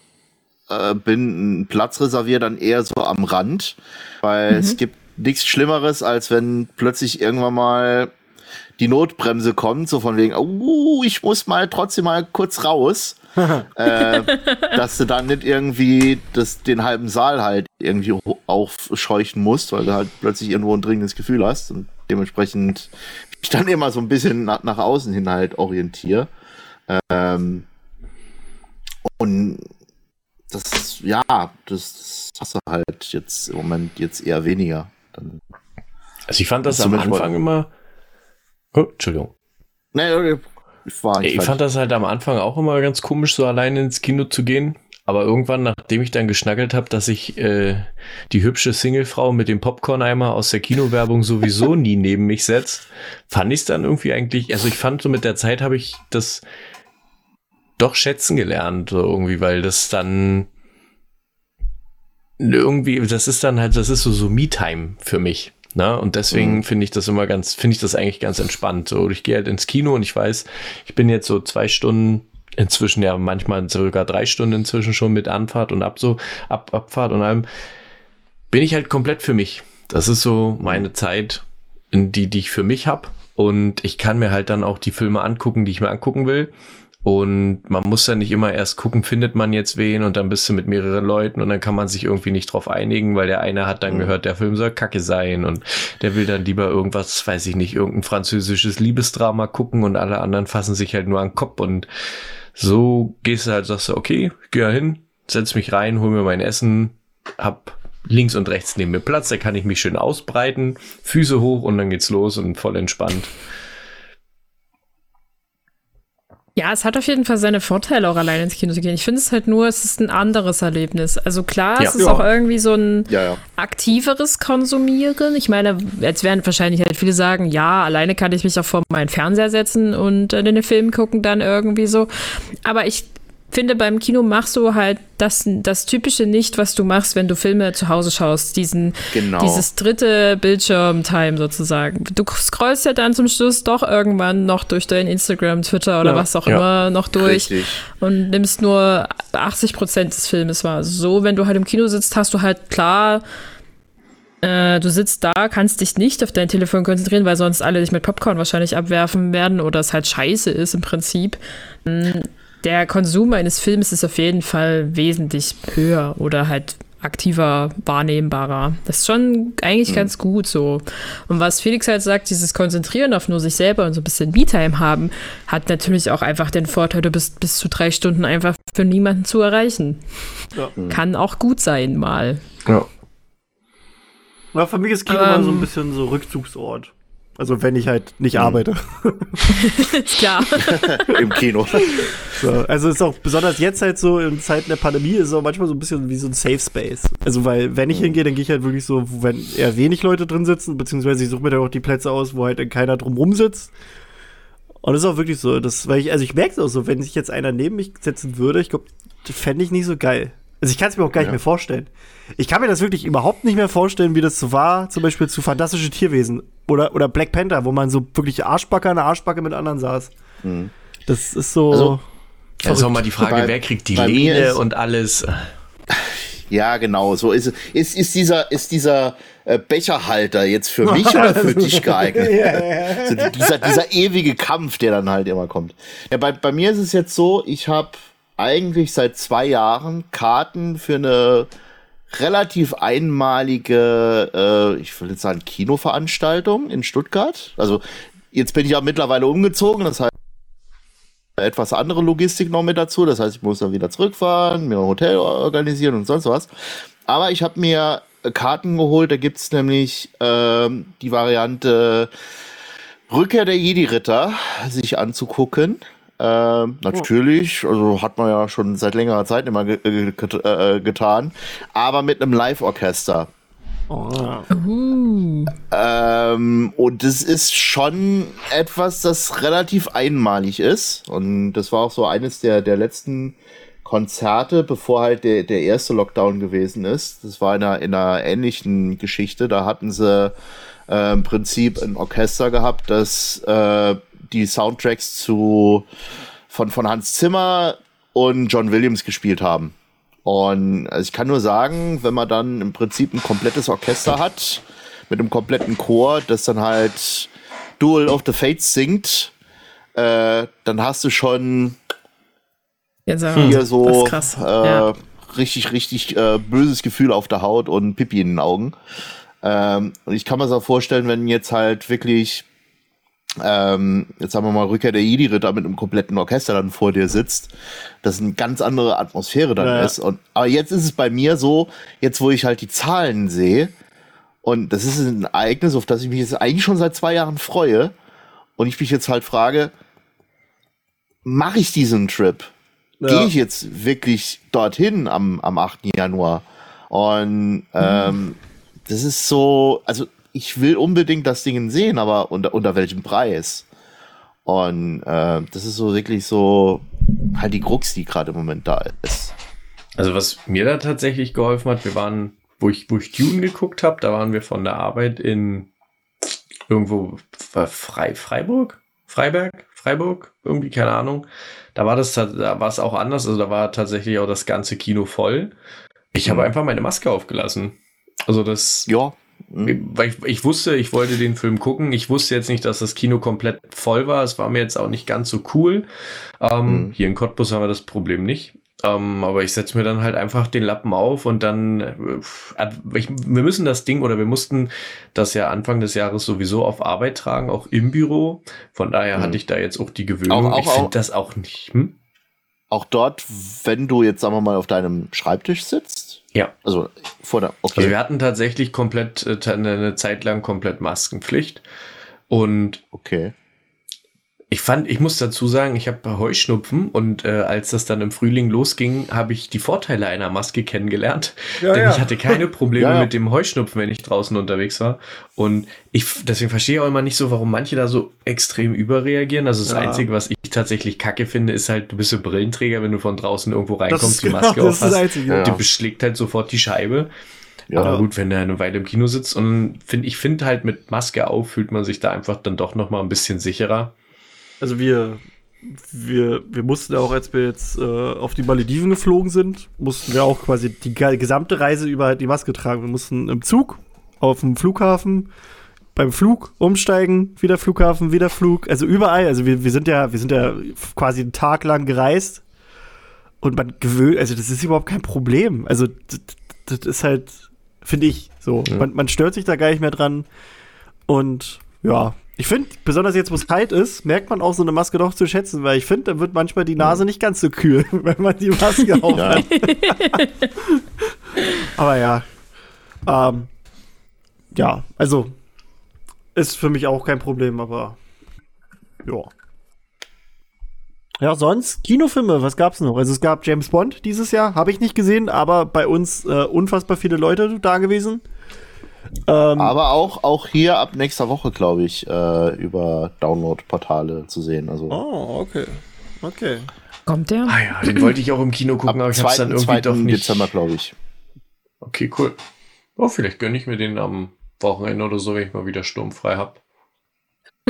äh, bin, einen Platz reserviere, dann eher so am Rand, weil mhm. es gibt nichts Schlimmeres, als wenn plötzlich irgendwann mal die Notbremse kommt, so von wegen, oh, ich muss mal trotzdem mal kurz raus. [LAUGHS] äh, dass du dann nicht irgendwie das, den halben Saal halt irgendwie aufscheuchen musst, weil du halt plötzlich irgendwo ein dringendes Gefühl hast und dementsprechend mich dann immer so ein bisschen nach, nach außen hin halt orientiere. Ähm, und das, ja, das, das hast du halt jetzt im Moment jetzt eher weniger. Dann also ich fand das am Anfang immer. Oh, Entschuldigung. Nee, ich, war ich fand das halt am Anfang auch immer ganz komisch, so alleine ins Kino zu gehen. Aber irgendwann, nachdem ich dann geschnackelt habe, dass ich äh, die hübsche Singlefrau mit dem Popcorn-Eimer aus der Kinowerbung sowieso nie neben mich setzt, fand ich es dann irgendwie eigentlich, also ich fand so mit der Zeit habe ich das doch schätzen gelernt, so irgendwie, weil das dann irgendwie, das ist dann halt, das ist so, so Me-Time für mich. Ne? Und deswegen mhm. finde ich das immer ganz, finde ich das eigentlich ganz entspannt. So, ich gehe halt ins Kino und ich weiß, ich bin jetzt so zwei Stunden, inzwischen ja manchmal sogar drei Stunden inzwischen schon mit Anfahrt und ab so, ab, Abfahrt und allem, bin ich halt komplett für mich. Das ist so meine Zeit, in die, die ich für mich habe. Und ich kann mir halt dann auch die Filme angucken, die ich mir angucken will. Und man muss ja nicht immer erst gucken, findet man jetzt wen und dann bist du mit mehreren Leuten und dann kann man sich irgendwie nicht drauf einigen, weil der eine hat dann mhm. gehört, der Film soll kacke sein und der will dann lieber irgendwas, weiß ich nicht, irgendein französisches Liebesdrama gucken und alle anderen fassen sich halt nur an den Kopf und so gehst du halt, sagst du, okay, geh da hin, setz mich rein, hol mir mein Essen, hab links und rechts neben mir Platz, da kann ich mich schön ausbreiten, Füße hoch und dann geht's los und voll entspannt. Ja, es hat auf jeden Fall seine Vorteile, auch alleine ins Kino zu gehen. Ich finde es halt nur, es ist ein anderes Erlebnis. Also klar, ja. es ist ja. auch irgendwie so ein ja, aktiveres Konsumieren. Ich meine, jetzt werden wahrscheinlich halt viele sagen, ja, alleine kann ich mich auch vor meinen Fernseher setzen und äh, den Film gucken dann irgendwie so. Aber ich finde, beim Kino machst du halt das, das Typische nicht, was du machst, wenn du Filme zu Hause schaust. Diesen, genau. Dieses dritte Bildschirm-Time sozusagen. Du scrollst ja dann zum Schluss doch irgendwann noch durch dein Instagram, Twitter oder ja, was auch ja. immer noch durch Richtig. und nimmst nur 80 Prozent des Filmes wahr. So, wenn du halt im Kino sitzt, hast du halt klar äh, du sitzt da, kannst dich nicht auf dein Telefon konzentrieren, weil sonst alle dich mit Popcorn wahrscheinlich abwerfen werden oder es halt scheiße ist im Prinzip. Hm, der Konsum eines Films ist auf jeden Fall wesentlich höher oder halt aktiver, wahrnehmbarer. Das ist schon eigentlich mhm. ganz gut so. Und was Felix halt sagt, dieses Konzentrieren auf nur sich selber und so ein bisschen Me-Time haben, hat natürlich auch einfach den Vorteil, du bist bis zu drei Stunden einfach für niemanden zu erreichen. Ja. Kann auch gut sein, mal. Ja. Na, für mich ist Kino ähm, so ein bisschen so Rückzugsort. Also wenn ich halt nicht mhm. arbeite. [LAUGHS] Klar. [LAUGHS] Im Kino. So, also ist auch besonders jetzt halt so in Zeiten der Pandemie ist es auch manchmal so ein bisschen wie so ein Safe Space. Also weil wenn ich mhm. hingehe, dann gehe ich halt wirklich so, wenn eher wenig Leute drin sitzen, beziehungsweise ich suche mir dann auch die Plätze aus, wo halt keiner drumrum sitzt. Und das ist auch wirklich so, das, weil ich, also ich merke es auch so, wenn sich jetzt einer neben mich setzen würde, ich glaube, das fände ich nicht so geil. Also ich kann es mir auch gar ja. nicht mehr vorstellen. Ich kann mir das wirklich überhaupt nicht mehr vorstellen, wie das so war, zum Beispiel zu Fantastische Tierwesen oder, oder Black Panther, wo man so wirklich Arschbacke an Arschbacke mit anderen saß. Mhm. Das ist so. Also, ja, ist auch mal die Frage, bei, wer kriegt die Lehne und alles. Ja, genau. So ist ist ist dieser ist dieser äh, Becherhalter jetzt für mich oder für [LAUGHS] dich geeignet? ja, ja. So, dieser dieser ewige Kampf, der dann halt immer kommt. Ja, bei bei mir ist es jetzt so, ich habe eigentlich seit zwei Jahren Karten für eine relativ einmalige, äh, ich will jetzt sagen, Kinoveranstaltung in Stuttgart. Also jetzt bin ich ja mittlerweile umgezogen, das heißt etwas andere Logistik noch mit dazu. Das heißt, ich muss dann wieder zurückfahren, mir ein Hotel organisieren und sonst was. Aber ich habe mir Karten geholt. Da gibt es nämlich ähm, die Variante Rückkehr der Jedi-Ritter sich anzugucken. Ähm, natürlich, also hat man ja schon seit längerer Zeit immer ge ge get äh, getan, aber mit einem Live-Orchester. Oh. Uh. Ähm, und es ist schon etwas, das relativ einmalig ist. Und das war auch so eines der, der letzten Konzerte, bevor halt der, der erste Lockdown gewesen ist. Das war in einer, in einer ähnlichen Geschichte. Da hatten sie äh, im Prinzip ein Orchester gehabt, das äh, die Soundtracks zu von, von Hans Zimmer und John Williams gespielt haben. Und also ich kann nur sagen, wenn man dann im Prinzip ein komplettes Orchester hat, mit einem kompletten Chor, das dann halt Duel of the Fates singt, äh, dann hast du schon Jetzt hier das so äh, ja. richtig, richtig äh, böses Gefühl auf der Haut und Pipi in den Augen. Ähm, und ich kann mir so vorstellen, wenn jetzt halt wirklich, ähm, jetzt sagen wir mal, Rückkehr der Jedi-Ritter mit einem kompletten Orchester dann vor dir sitzt, dass eine ganz andere Atmosphäre dann Ja. ist. Und, aber jetzt ist es bei mir so, jetzt wo ich halt die Zahlen sehe, und das ist ein Ereignis, auf das ich mich jetzt eigentlich schon seit zwei Jahren freue, und ich mich jetzt halt frage, mache ich diesen Trip? Ja. gehe ich jetzt wirklich dorthin am, am 8. Januar? Und ähm, das ist so, also ich will unbedingt das Ding sehen, aber unter, unter welchem Preis? Und äh, das ist so wirklich so halt die Krux, die gerade im Moment da ist. Also was mir da tatsächlich geholfen hat, wir waren, wo ich, wo ich Dune geguckt habe, da waren wir von der Arbeit in irgendwo Frei, Freiburg? Freiberg? Freiburg? Irgendwie, keine Ahnung. Da war das, da war es auch anders. Also da war tatsächlich auch das ganze Kino voll. Ich habe Mhm. einfach meine Maske aufgelassen. Also das, Ja. Hm. weil ich, ich wusste, ich wollte den Film gucken. Ich wusste jetzt nicht, dass das Kino komplett voll war. Es war mir jetzt auch nicht ganz so cool. Ähm, Mhm. Hier in Cottbus haben wir das Problem nicht. Ähm, aber ich setze mir dann halt einfach den Lappen auf und dann, äh, ich, wir müssen das Ding oder wir mussten das ja Anfang des Jahres sowieso auf Arbeit tragen, auch im Büro. Von daher Mhm. hatte ich da jetzt auch die Gewöhnung. Auch- auch- ich finde das auch nicht. Hm? Auch dort, wenn du jetzt, sagen wir mal, auf deinem Schreibtisch sitzt. Ja. Also vor der, okay. Also wir hatten tatsächlich komplett äh, eine eine Zeit lang komplett Maskenpflicht. Und okay. Ich fand, ich muss dazu sagen, ich habe Heuschnupfen und äh, als das dann im Frühling losging, habe ich die Vorteile einer Maske kennengelernt. [LAUGHS] Ja, Denn ja. ich hatte keine Probleme Ja, mit dem Heuschnupfen, wenn ich draußen unterwegs war. Und ich deswegen verstehe ich auch immer nicht so, warum manche da so extrem überreagieren. Also das Ja. Einzige, was ich tatsächlich kacke finde, ist halt, du bist so Brillenträger, wenn du von draußen irgendwo reinkommst, die genau Maske das, ist das auf hast. Einzige. Ja. Die beschlägt halt sofort die Scheibe. Ja. Aber gut, wenn der eine Weile im Kino sitzt und find, ich finde halt mit Maske auf, fühlt man sich da einfach dann doch noch mal ein bisschen sicherer. Also wir, wir, wir mussten auch, als wir jetzt äh, auf die Malediven geflogen sind, mussten wir auch quasi die gesamte Reise über halt die Maske tragen. Wir mussten im Zug, auf dem Flughafen, beim Flug umsteigen, wieder Flughafen, wieder Flug, also überall. Also wir, wir sind ja, wir sind ja quasi einen Tag lang gereist und man gewöhnt, also das ist überhaupt kein Problem. Also das, das ist halt, finde ich, so. Ja. Man, man stört sich da gar nicht mehr dran. Und ja, ich finde, besonders jetzt, wo es kalt ist, merkt man auch so eine Maske doch zu schätzen, weil ich finde, da wird manchmal die Nase nicht ganz so kühl, [LAUGHS] wenn man die Maske auf Ja. hat. [LAUGHS] Aber ja. Ähm, ja, also ist für mich auch kein Problem, aber ja. Ja, sonst Kinofilme, was gab's noch? Also es gab James Bond dieses Jahr, habe ich nicht gesehen, aber bei uns äh, unfassbar viele Leute da gewesen. Ähm, Aber auch, auch hier ab nächster Woche, glaube ich, äh, über Download-Portale zu sehen. Also oh, okay. Okay. Kommt der? Ah ja, den wollte ich auch im Kino gucken, aber ab ich habe es dann 2. irgendwie 2. doch nicht. Dezember, glaube ich. Okay, cool. Oh, vielleicht gönne ich mir den am Wochenende oder so, wenn ich mal wieder sturmfrei hab.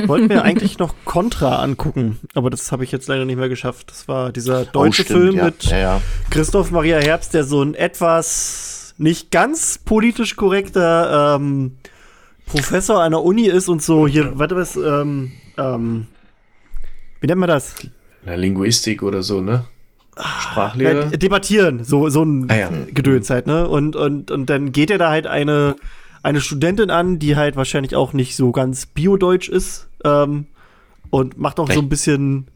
Wollten wir eigentlich noch Contra angucken, aber das habe ich jetzt leider nicht mehr geschafft. Das war dieser deutsche Oh, stimmt, Film ja. mit Ja, ja. Christoph Maria Herbst, der so ein etwas nicht ganz politisch korrekter ähm, Professor einer Uni ist und so hier, warte was, ähm, ähm, wie nennt man das? Na, Linguistik oder so, ne? Sprachlehre. Äh, debattieren, so, so ein Ah ja. Gedöns halt, ne? Und, und, und dann geht er da halt eine, eine Studentin an, die halt wahrscheinlich auch nicht so ganz biodeutsch ist, ähm, und macht auch so ein bisschen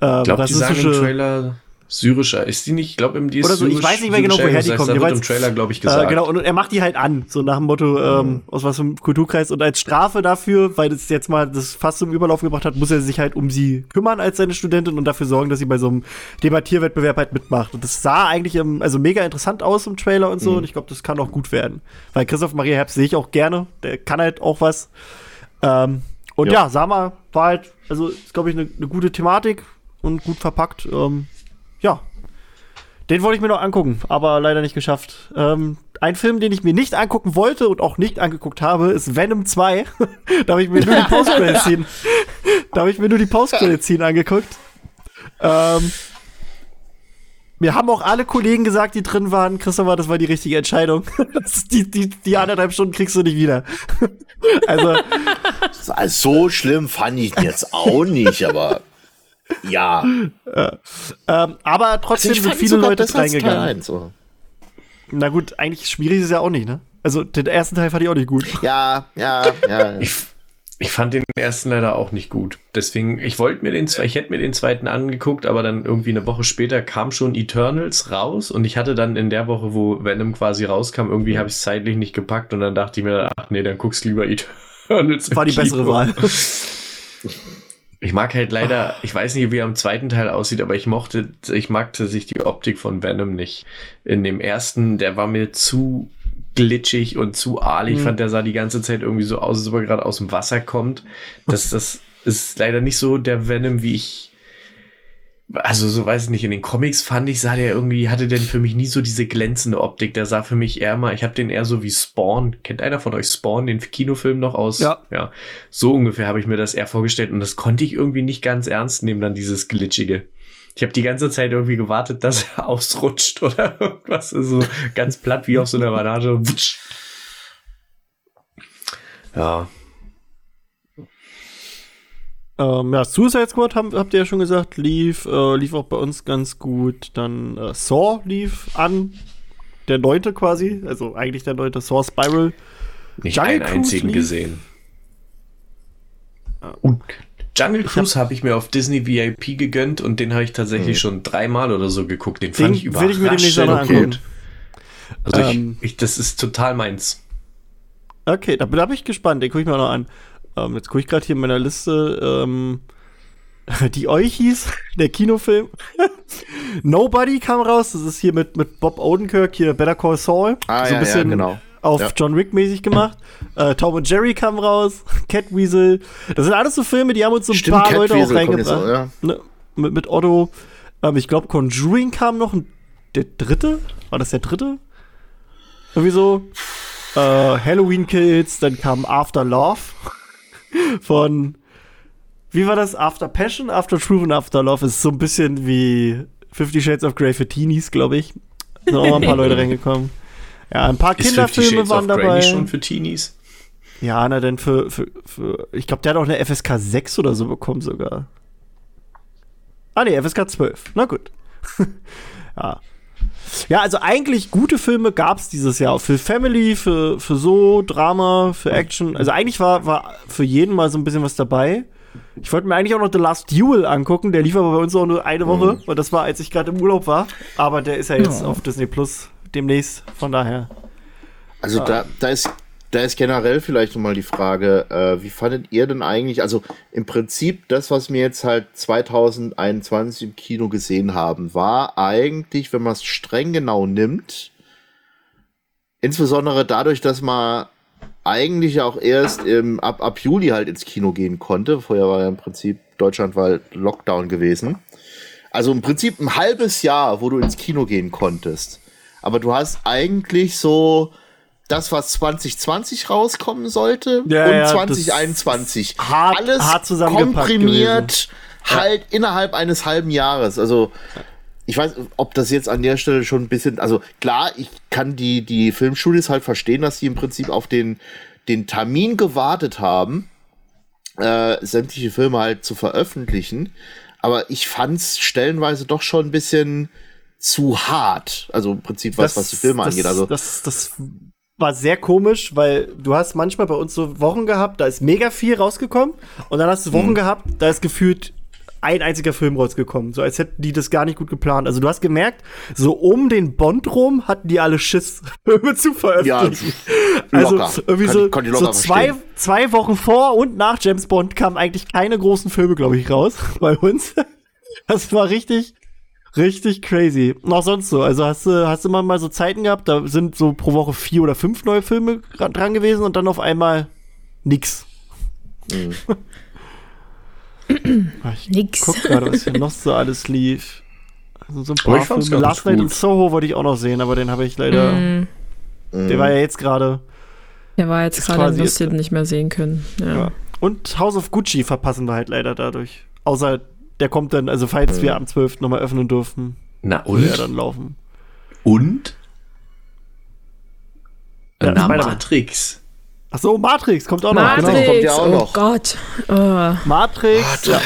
ähm, Ich glaube, die sagen im rassistische. Trailer, syrischer. Ist die nicht, ich glaube, die ist Oder so, ich weiß nicht mehr genau, woher die kommt. Das wird im Trailer, glaube ich, Äh, gesagt. genau, und er macht die halt an, so nach dem Motto, ähm, aus was für einem Kulturkreis. Und als Strafe dafür, weil das jetzt mal das fast zum Überlauf gebracht hat, muss er sich halt um sie kümmern als seine Studentin und dafür sorgen, dass sie bei so einem Debattierwettbewerb halt mitmacht. Und das sah eigentlich im, also mega interessant aus im Trailer und so. Und ich glaube, das kann auch gut werden. Weil Christoph Maria Herbst sehe ich auch gerne. Der kann halt auch was. Ähm, und ja, Ja. Sama war halt, also ist, glaube ich, eine ne gute Thematik und gut verpackt. Ähm, ja, den wollte ich mir noch angucken, aber leider nicht geschafft. Ähm, ein Film, den ich mir nicht angucken wollte und auch nicht angeguckt habe, ist Venom 2. [LAUGHS] da habe ich mir nur die [LAUGHS] Post-Credit-Scene [LAUGHS] da habe ich mir nur die Post-Credit-Scene angeguckt. Ähm, mir haben auch alle Kollegen gesagt, die drin waren, Christopher, das war die richtige Entscheidung. Die, die, die anderthalb Stunden kriegst du nicht wieder. also, So schlimm fand ich ihn jetzt auch nicht, aber ja. ähm, aber trotzdem Also sind viele Leute reingegangen. 1, so. Na gut, eigentlich schwierig ist es ja auch nicht, ne? Also, den ersten Teil fand ich auch nicht gut. Ja, ja, ja. Ich, ich fand den ersten leider auch nicht gut. Deswegen, ich wollte mir den, ich hätte mir den zweiten angeguckt, aber dann irgendwie eine Woche später kam schon Eternals raus und ich hatte dann in der Woche, wo Venom quasi rauskam, irgendwie habe ich es zeitlich nicht gepackt und dann dachte ich mir, ach nee, dann guckst lieber Eternals. War die Kino. bessere Wahl. [LAUGHS] Ich mag halt leider, ich weiß nicht, wie er im zweiten Teil aussieht, aber ich mochte, ich mag sich die Optik von Venom nicht. In dem ersten, der war mir zu glitschig und zu aal. Ich Mhm. fand, der sah die ganze Zeit irgendwie so aus, als ob er gerade aus dem Wasser kommt. Das, das ist leider nicht so der Venom, wie ich. Also, so weiß ich nicht, in den Comics fand ich, sah der irgendwie, hatte der für mich nie so diese glänzende Optik. Der sah für mich eher mal, ich habe den eher so wie Spawn. Kennt einer von euch Spawn, den Kinofilm noch aus? Ja. Ja. So ungefähr habe ich mir das eher vorgestellt und das konnte ich irgendwie nicht ganz ernst nehmen, dann dieses Glitchige. Ich habe die ganze Zeit irgendwie gewartet, dass er [LAUGHS] ausrutscht oder irgendwas. So ganz platt wie auf so einer Banane. Ja, Ähm, ja, Suicide Squad haben, habt ihr ja schon gesagt, lief, äh, lief auch bei uns ganz gut. Dann äh, Saw lief an, der neunte quasi, also eigentlich der neunte Saw Spiral. nicht Jungle einen Cruise einzigen lief? gesehen. Und Jungle Cruise habe ich mir auf Disney VIP gegönnt und den habe ich tatsächlich schon dreimal oder so geguckt. Den fand Den ich will überraschend ich gut. Also Ähm. ich, ich, das ist total meins. Okay, da, da bin ich gespannt, den gucke ich mir auch noch an. Ähm, jetzt gucke ich gerade hier in meiner Liste, ähm, [LAUGHS] die euch hieß, [LAUGHS] der Kinofilm. [LAUGHS] Nobody kam raus, das ist hier mit, mit Bob Odenkirk, hier Better Call Saul. Ah, so ja, ein ja, bisschen genau. auf Ja. John Wick mäßig gemacht. Äh, Tom und Jerry kam raus, Catweasel. Das sind alles so Filme, die haben uns so ein Stimmt, paar Leute auch Catweasel kommt jetzt reingebracht. auch, ja. ne, mit, mit Otto. Ähm, ich glaube, Conjuring kam noch. Der dritte? War das der dritte? Irgendwie so. Äh, Halloween Kills, dann kam After Love von. Wie war das? After Passion, After Truth und After Love ist so ein bisschen wie Fifty Shades of Grey für Teenies, glaube ich. Sind auch mal ein paar Leute [LAUGHS] reingekommen. Ja, ein paar Ist Kinderfilme waren Grey dabei. nicht schon für Teenies? Ja, na denn für, für, für ich glaube, der hat auch eine FSK 6 oder so bekommen sogar. Ah nee, FSK 12. Na gut. [LAUGHS] ja. Ja, also eigentlich gute Filme gab es dieses Jahr. Für Family, für, für so, Drama, für Action. Also eigentlich war, war für jeden mal so ein bisschen was dabei. Ich wollte mir eigentlich auch noch The Last Duel angucken. Der lief aber bei uns auch nur eine Woche. Und das war, als ich gerade im Urlaub war. Aber der ist ja jetzt auf Disney Plus demnächst. Von daher. Also da, da ist da ist generell vielleicht nochmal die Frage, äh, wie fandet ihr denn eigentlich, also im Prinzip das, was wir jetzt halt 2021 im Kino gesehen haben, war eigentlich, wenn man es streng genau nimmt, insbesondere dadurch, dass man eigentlich auch erst im, ab, ab Juli halt ins Kino gehen konnte. Vorher war ja im Prinzip Deutschland war Lockdown gewesen. Also im Prinzip ein halbes Jahr, wo du ins Kino gehen konntest. Aber du hast eigentlich so das, was 2020 rauskommen sollte Ja, und ja, das 2021. hart- Alles hart komprimiert halt innerhalb eines halben Jahres. Also ich weiß, ob das jetzt an der Stelle schon ein bisschen, also klar, ich kann die, die Filmstudios halt verstehen, dass die im Prinzip auf den, den Termin gewartet haben, äh, sämtliche Filme halt zu veröffentlichen. Aber ich fand's stellenweise doch schon ein bisschen zu hart. Also im Prinzip was, was die Filme das, angeht. Also das, das war sehr komisch, weil du hast manchmal bei uns so Wochen gehabt, da ist mega viel rausgekommen und dann hast du Mhm. Wochen gehabt, da ist gefühlt ein einziger Film rausgekommen. So als hätten die das gar nicht gut geplant. Also du hast gemerkt, so um den Bond rum hatten die alle Schiss, [LAUGHS] Filme zu veröffentlichen. Ja, [LAUGHS] also irgendwie so, kann so zwei, zwei Wochen vor und nach James Bond kamen eigentlich keine großen Filme, glaube ich, raus [LAUGHS] bei uns. Das war richtig, richtig crazy. Und auch sonst so. Also hast du, hast du mal, mal so Zeiten gehabt, da sind so pro Woche vier oder fünf neue Filme dran gewesen und dann auf einmal nix. Mhm. ich Nix. guck gerade, was hier noch so alles lief. Also so ein Aber paar Filme. Last Night in. Soho wollte ich auch noch sehen, aber den habe ich leider. Mm, Der war ja jetzt gerade. der war jetzt gerade, jetzt- den nicht mehr sehen können. Ja. Ja. Und House of Gucci verpassen wir halt leider dadurch. Außer der kommt dann, also falls wir am 12. nochmal öffnen dürfen, Na würde er und? dann laufen. Und? Ja, Na. Matrix. Ach so, Matrix kommt auch noch. Matrix, Genau. kommt ja auch oh noch. Gott. Oh. Matrix. Ja.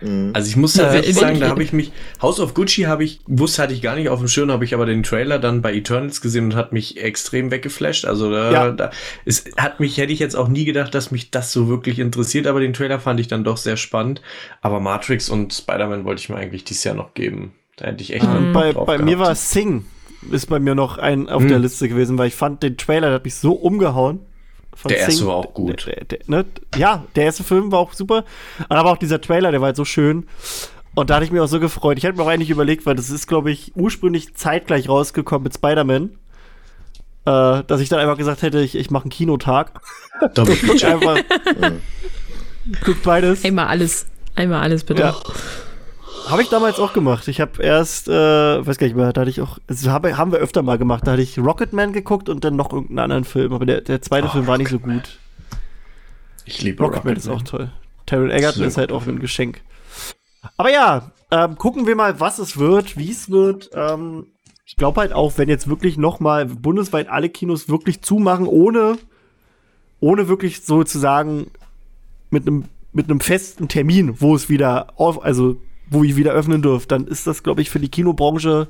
Mhm. Also ich muss Ja, tatsächlich wirklich. sagen, da habe ich mich, House of Gucci habe ich, wusste hatte ich gar nicht auf dem Schirm, habe ich aber den Trailer dann bei Eternals gesehen und hat mich extrem weggeflasht. Also da, Ja. da es hat mich, hätte ich jetzt auch nie gedacht, dass mich das so wirklich interessiert, aber den Trailer fand ich dann doch sehr spannend. Aber Matrix und Spider-Man wollte ich mir eigentlich dieses Jahr noch geben. Da hätte ich echt Mhm. Bei, drauf bei mir war Sing ist bei mir noch ein auf Hm. der Liste gewesen, weil ich fand den Trailer, der hat mich so umgehauen. Von Der erste war auch gut. Der, der, ne? Ja, der erste Film war auch super. Aber auch dieser Trailer, der war halt so schön. Und da hatte ich mich auch so gefreut. Ich hätte mir auch eigentlich überlegt, weil das ist, glaube ich, ursprünglich zeitgleich rausgekommen mit Spider-Man. Äh, dass ich dann einfach gesagt hätte, ich, ich mache einen Kinotag. Double Guck Feature. einfach. guck beides. Einmal alles. Einmal alles, bitte. Ja. Habe ich damals auch gemacht. Ich habe erst, äh, weiß gar nicht mehr, da hatte ich auch, also hab, haben wir öfter mal gemacht. Da hatte ich Rocketman geguckt und dann noch irgendeinen anderen Film. Aber der, der zweite Oh, Film war nicht so gut. Ich liebe Rocketman ist auch toll. Taron Egerton Sehr ist halt auch ein. Geschenk. Aber ja, ähm, gucken wir mal, was es wird, wie es wird. Ähm, ich glaube halt auch, wenn jetzt wirklich noch mal bundesweit alle Kinos wirklich zumachen, ohne, ohne wirklich sozusagen mit einem mit einem festen Termin, wo es wieder auf, also wo ich wieder öffnen dürft, dann ist das, glaube ich, für die Kinobranche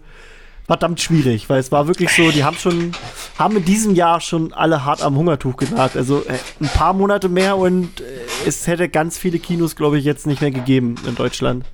verdammt schwierig, weil es war wirklich so, die haben schon, haben in diesem Jahr schon alle hart am Hungertuch genagt. Also äh, ein paar Monate mehr und äh, es hätte ganz viele Kinos, glaube ich, jetzt nicht mehr gegeben in Deutschland.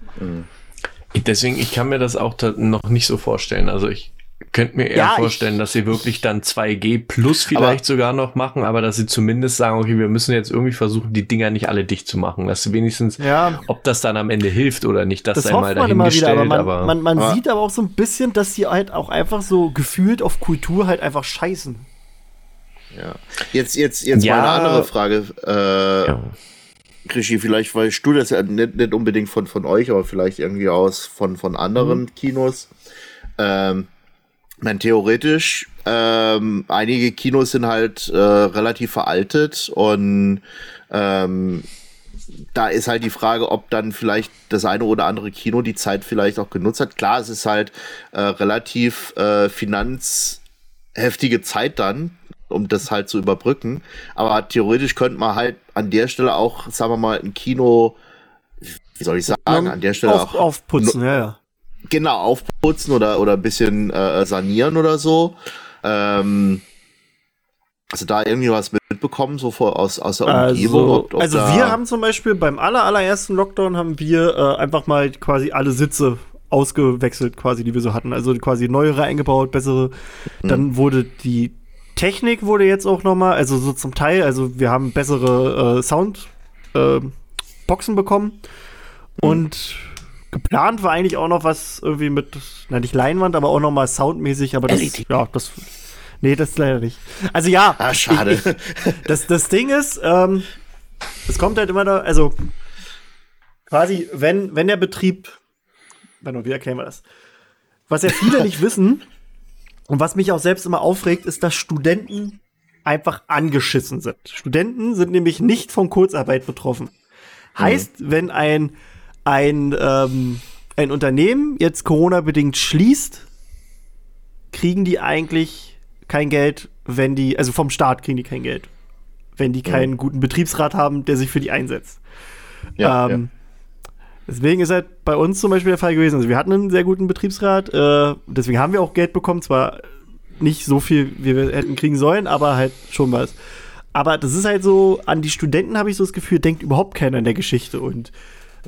Deswegen, ich kann mir das auch noch nicht so vorstellen. Also ich könnte mir eher Ja, ich- vorstellen, dass sie wirklich dann 2G plus vielleicht sogar noch machen, aber dass sie zumindest sagen, okay, wir müssen jetzt irgendwie versuchen, die Dinger nicht alle dicht zu machen. Dass sie wenigstens, Ja. ob das dann am Ende hilft oder nicht, das, Das sei mal man immer wieder, dahingestellt, aber aber, man, man, man aber- sieht aber auch so ein bisschen, dass sie halt auch einfach so gefühlt auf Kultur halt einfach scheißen. Ja. Jetzt, jetzt, jetzt Ja. mal eine andere Frage. Äh, ja. Krischi, vielleicht weißt du das ja nicht, nicht unbedingt von, von euch, aber vielleicht irgendwie aus von, von anderen Kinos. Ähm, ich meine, theoretisch, ähm, einige Kinos sind halt äh, relativ veraltet und ähm, da ist halt die Frage, ob dann vielleicht das eine oder andere Kino die Zeit vielleicht auch genutzt hat. Klar, es ist halt äh, relativ äh, finanzheftige Zeit dann, um das halt zu überbrücken. Aber theoretisch könnte man halt an der Stelle auch, sagen wir mal, ein Kino, wie soll ich sagen, an der Stelle auf, auch aufputzen, ja, ja. Genau aufputzen oder oder ein bisschen äh, sanieren oder so. Ähm, also da irgendwie was mitbekommen, so vor, aus, aus der Umgebung. Also, ob- ob also wir haben zum Beispiel beim aller, allerersten Lockdown haben wir äh, einfach mal quasi alle Sitze ausgewechselt, quasi, die wir so hatten. Also quasi neuere eingebaut, bessere. Mhm. Dann wurde die Technik wurde jetzt auch noch mal, also so zum Teil, also wir haben bessere äh, Sound äh, bekommen Mhm. und geplant war eigentlich auch noch was irgendwie mit, na nicht Leinwand, aber auch noch mal soundmäßig, aber das, LED. ja, das, nee, das leider nicht. Also ja, Ah, schade. Ich, ich, das, das Ding ist, ähm, es kommt halt immer da, also quasi, wenn, wenn der Betrieb, warte, wie erklären wir das? Was ja viele nicht [LAUGHS] wissen und was mich auch selbst immer aufregt, ist, dass Studenten einfach angeschissen sind. Studenten sind nämlich nicht von Kurzarbeit betroffen. Heißt, wenn ein, ein, ähm, ein Unternehmen jetzt Corona-bedingt schließt, kriegen die eigentlich kein Geld, wenn die, also vom Staat kriegen die kein Geld, wenn die keinen guten Betriebsrat haben, der sich für die einsetzt. ja, ähm, Deswegen ist halt bei uns zum Beispiel der Fall gewesen. Also wir hatten einen sehr guten Betriebsrat, äh, deswegen haben wir auch Geld bekommen, zwar nicht so viel, wie wir hätten kriegen sollen, aber halt schon was. Aber das ist halt so, an die Studenten habe ich so das Gefühl, denkt überhaupt keiner in der Geschichte. Und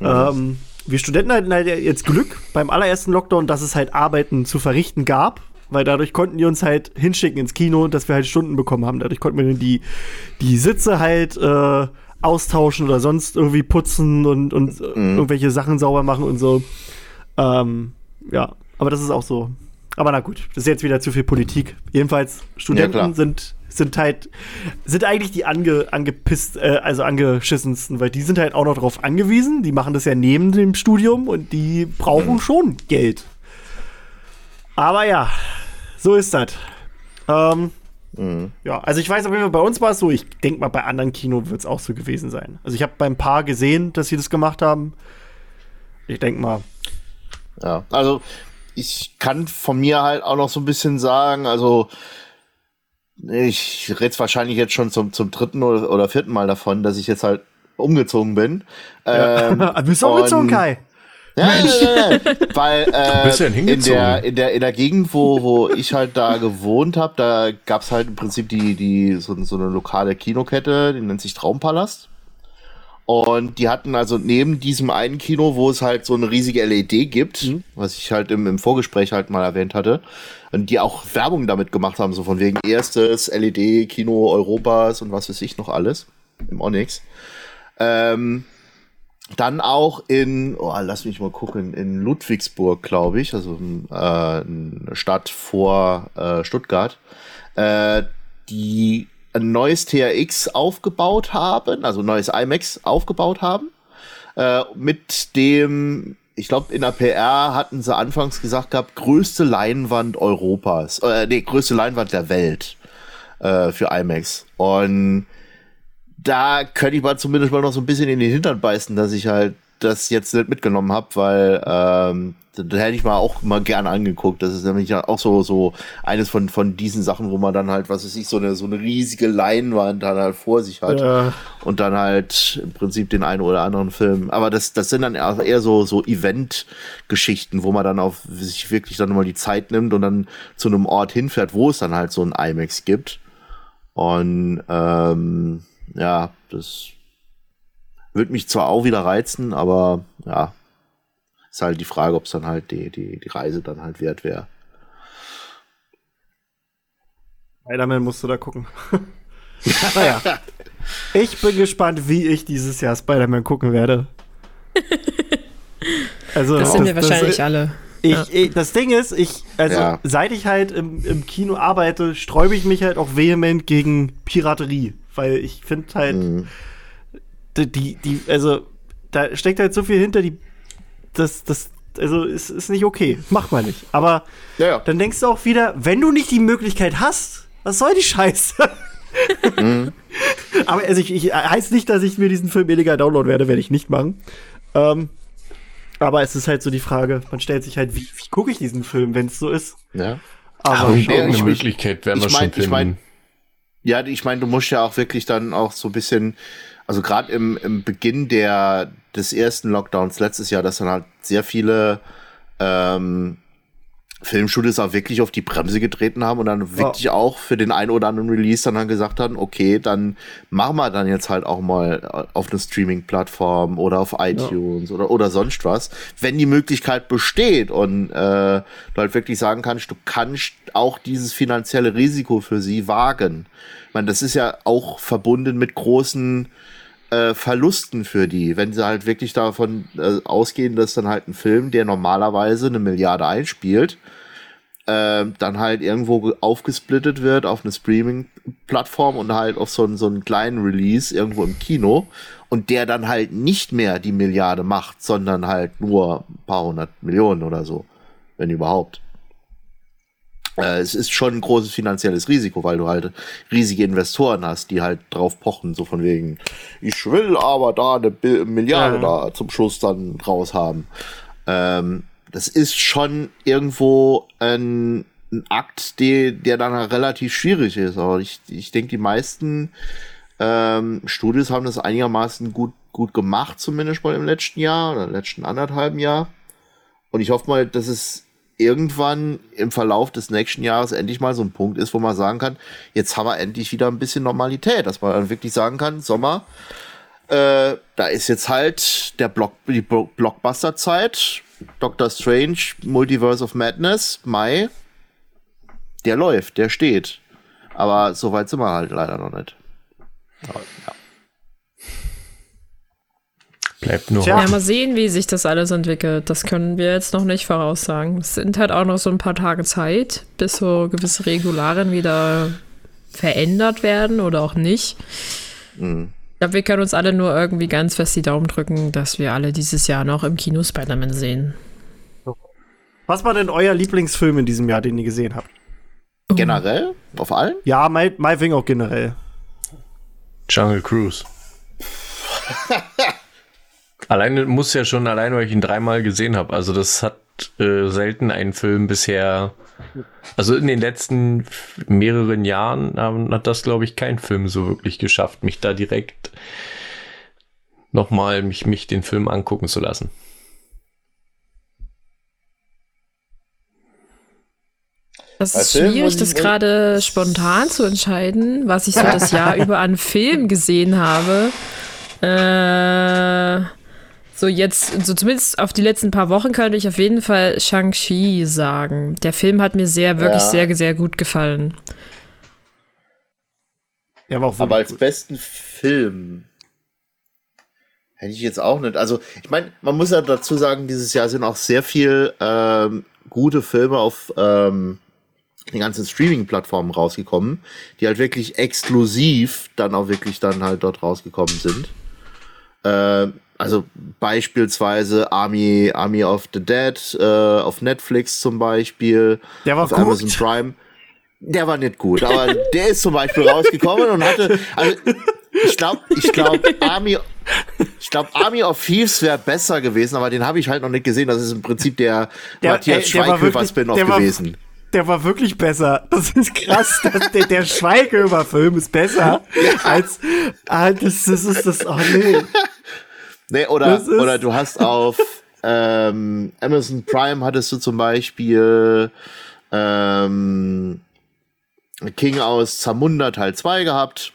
Ähm, wir Studenten hatten halt jetzt Glück beim allerersten Lockdown, dass es halt Arbeiten zu verrichten gab, weil dadurch konnten die uns halt hinschicken ins Kino, dass wir halt Stunden bekommen haben. Dadurch konnten wir dann die, die Sitze halt äh, austauschen oder sonst irgendwie putzen und, und Mhm. irgendwelche Sachen sauber machen und so. Ähm, ja, aber das ist auch so. Aber na gut, das ist jetzt wieder zu viel Politik. Jedenfalls, Studenten klar. sind, sind halt, sind eigentlich die ange, angepisst, äh, also angeschissensten, weil die sind halt auch noch drauf angewiesen. Die machen das ja neben dem Studium und die brauchen schon Geld. Aber ja, so ist das. Ähm, Mhm. ja, also ich weiß auf jeden Fall, bei uns war es so, ich denke mal, bei anderen Kino wird es auch so gewesen sein. Also ich habe beim Paar gesehen, dass sie das gemacht haben. Ich denke mal, Ja, also ich kann von mir halt auch noch so ein bisschen sagen, also ich rede wahrscheinlich jetzt schon zum, zum dritten oder, oder vierten Mal davon, dass ich jetzt halt umgezogen bin. Ähm, [LAUGHS] bist du umgezogen, und- Kai? Ja, ja, ja, ja. Weil [LAUGHS] äh, bist in, der, in, der, in der Gegend, wo, wo ich halt da gewohnt habe, da gab's halt im Prinzip die, die, so, so eine lokale Kinokette, die nennt sich Traumpalast. Und die hatten also neben diesem einen Kino, wo es halt so eine riesige LED gibt, was ich halt im, im Vorgespräch halt mal erwähnt hatte, und die auch Werbung damit gemacht haben, so von wegen erstes LED-Kino Europas und was weiß ich noch alles im Onyx. Ähm, dann auch in, oh, lass mich mal gucken, in Ludwigsburg, glaube ich, also äh, eine Stadt vor äh, Stuttgart, äh, die ein neues TRX aufgebaut haben, also neues IMAX aufgebaut haben, äh, mit dem, ich glaube, in der PR hatten sie anfangs gesagt gehabt, größte Leinwand Europas, äh, nee, größte Leinwand der Welt äh, für IMAX. Und da könnte ich mal zumindest mal noch so ein bisschen in den Hintern beißen, dass ich halt das jetzt nicht mitgenommen habe, weil ähm, da hätte ich mal auch mal gerne angeguckt. Das ist nämlich ja auch so so eines von von diesen Sachen, wo man dann halt, was weiß ich, so eine so eine riesige Leinwand dann halt vor sich hat Äh, und dann halt im Prinzip den einen oder anderen Film. Aber das, das sind dann eher eher so, so Event-Geschichten, wo man dann auf sich wirklich dann mal die Zeit nimmt und dann zu einem Ort hinfährt, wo es dann halt so ein IMAX gibt. Und ähm, ja, das würde mich zwar auch wieder reizen, aber ja, ist halt die Frage, ob es dann halt die, die, die Reise dann halt wert wäre. Spider-Man musst du da gucken. [LAUGHS] naja. Ich bin gespannt, wie ich dieses Jahr Spider-Man gucken werde. [LAUGHS] Also, Das sind wir wahrscheinlich alle. Ich, Ja. ich, das Ding ist, ich, also Ja. seit ich halt im, im Kino arbeite, sträube ich mich halt auch vehement gegen Piraterie. Weil ich finde halt, Mhm. Die, die, also, da steckt halt so viel hinter, die, das, das, also, ist, ist nicht okay. Macht man nicht. Aber Ja, ja. dann denkst du auch wieder, wenn du nicht die Möglichkeit hast, was soll die Scheiße? Mhm. [LAUGHS] Aber also ich, ich heißt nicht, dass ich mir diesen Film illegal downloaden werde, werde ich nicht machen. Ähm, aber es ist halt so die Frage, man stellt sich halt, wie, wie gucke ich diesen Film, wenn es so ist? ja. Aber Aber ich- Möglichkeit werden wir ich mein- schon ich mein- finden. Ja, ich meine, du musst ja auch wirklich dann auch so ein bisschen, also gerade im, im Beginn der, des ersten Lockdowns letztes Jahr, dass dann halt sehr viele ähm, Filmstudios auch wirklich auf die Bremse getreten haben und dann wirklich auch für den einen oder anderen Release dann, dann gesagt haben, okay, dann machen wir dann jetzt halt auch mal auf eine Streaming-Plattform oder auf iTunes oder, oder sonst was, wenn die Möglichkeit besteht und äh, du halt wirklich sagen kannst, du kannst auch dieses finanzielle Risiko für sie wagen. Ich meine, das ist ja auch verbunden mit großen äh, Verlusten für die, wenn sie halt wirklich davon äh, ausgehen, dass dann halt ein Film, der normalerweise eine Milliarde einspielt, äh, dann halt irgendwo ge- aufgesplittet wird auf eine Streaming-Plattform und halt auf so so einen kleinen Release irgendwo im Kino und der dann halt nicht mehr die Milliarde macht, sondern halt nur ein paar hundert Millionen oder so, wenn überhaupt. Äh, es ist schon ein großes finanzielles Risiko, weil du halt riesige Investoren hast, die halt drauf pochen, so von wegen, ich will aber da eine Bi- Milliarde Ja. da zum Schluss dann raus haben. Ähm, das ist schon irgendwo ein, ein Akt, der, der dann halt relativ schwierig ist. Aber ich, ich denke, die meisten ähm, Studios haben das einigermaßen gut, gut gemacht, zumindest mal im letzten Jahr oder letzten anderthalben Jahr. Und ich hoffe mal, dass es irgendwann im Verlauf des nächsten Jahres endlich mal so ein Punkt ist, wo man sagen kann, jetzt haben wir endlich wieder ein bisschen Normalität, dass man dann wirklich sagen kann, Sommer, äh, da ist jetzt halt der Block, die Blo- Blockbuster-Zeit. Doctor Strange, Multiverse of Madness, Mai. Der läuft, der steht. Aber so weit sind wir halt leider noch nicht. Aber, ja. Bleibt nur Tja. Ja, mal sehen, wie sich das alles entwickelt. Das können wir jetzt noch nicht voraussagen. Es sind halt auch noch so ein paar Tage Zeit, bis so gewisse Regularien wieder verändert werden oder auch nicht. Mhm. Ich glaube, wir können uns alle nur irgendwie ganz fest die Daumen drücken, dass wir alle dieses Jahr noch im Kino Spider-Man sehen. Was war denn euer Lieblingsfilm in diesem Jahr, den ihr gesehen habt? Generell? Auf allen? Ja, My Wing auch generell. Jungle Cruise. [LAUGHS] alleine muss ja schon allein, weil ich ihn dreimal gesehen habe. Also das hat äh, selten ein Film bisher. Also in den letzten mehreren Jahren ähm, hat das, glaube ich, kein Film so wirklich geschafft, mich da direkt nochmal mich, mich den Film angucken zu lassen. Das ist schwierig, das gerade spontan zu entscheiden, was ich so [LAUGHS] das Jahr über an Filmen gesehen habe. Äh, so jetzt, so zumindest auf die letzten paar Wochen könnte ich auf jeden Fall Shang-Chi sagen. Der Film hat mir sehr, wirklich Ja. sehr, sehr gut gefallen. Ja, war auch Aber wirklich als besten Film hätte ich jetzt auch nicht. Also, ich meine, man muss ja dazu sagen, dieses Jahr sind auch sehr viel ähm, gute Filme auf ähm, den ganzen Streaming-Plattformen rausgekommen, die halt wirklich exklusiv dann auch wirklich dann halt dort rausgekommen sind. Ähm, also beispielsweise Army, Army of the Dead äh, auf Netflix zum Beispiel, Der war auf gut. Amazon Prime. Der war nicht gut, [LAUGHS] aber der ist zum Beispiel rausgekommen und hatte, also ich glaube, ich glaube Army, ich glaube Army of Thieves wäre besser gewesen, aber den habe ich halt noch nicht gesehen. Das ist im Prinzip der, Der- Matthias ey, der war Schweighöfer wirklich- Spin-off der war- gewesen. Der war wirklich besser. Das ist krass. dass der, der Schweighöfer-Film ist besser [LAUGHS] als. Ah, das, das ist das. Oh nee. Nee, oder, oder du hast auf [LAUGHS] ähm, Amazon Prime hattest du zum Beispiel ähm, King aus Zamunda Teil 2 gehabt.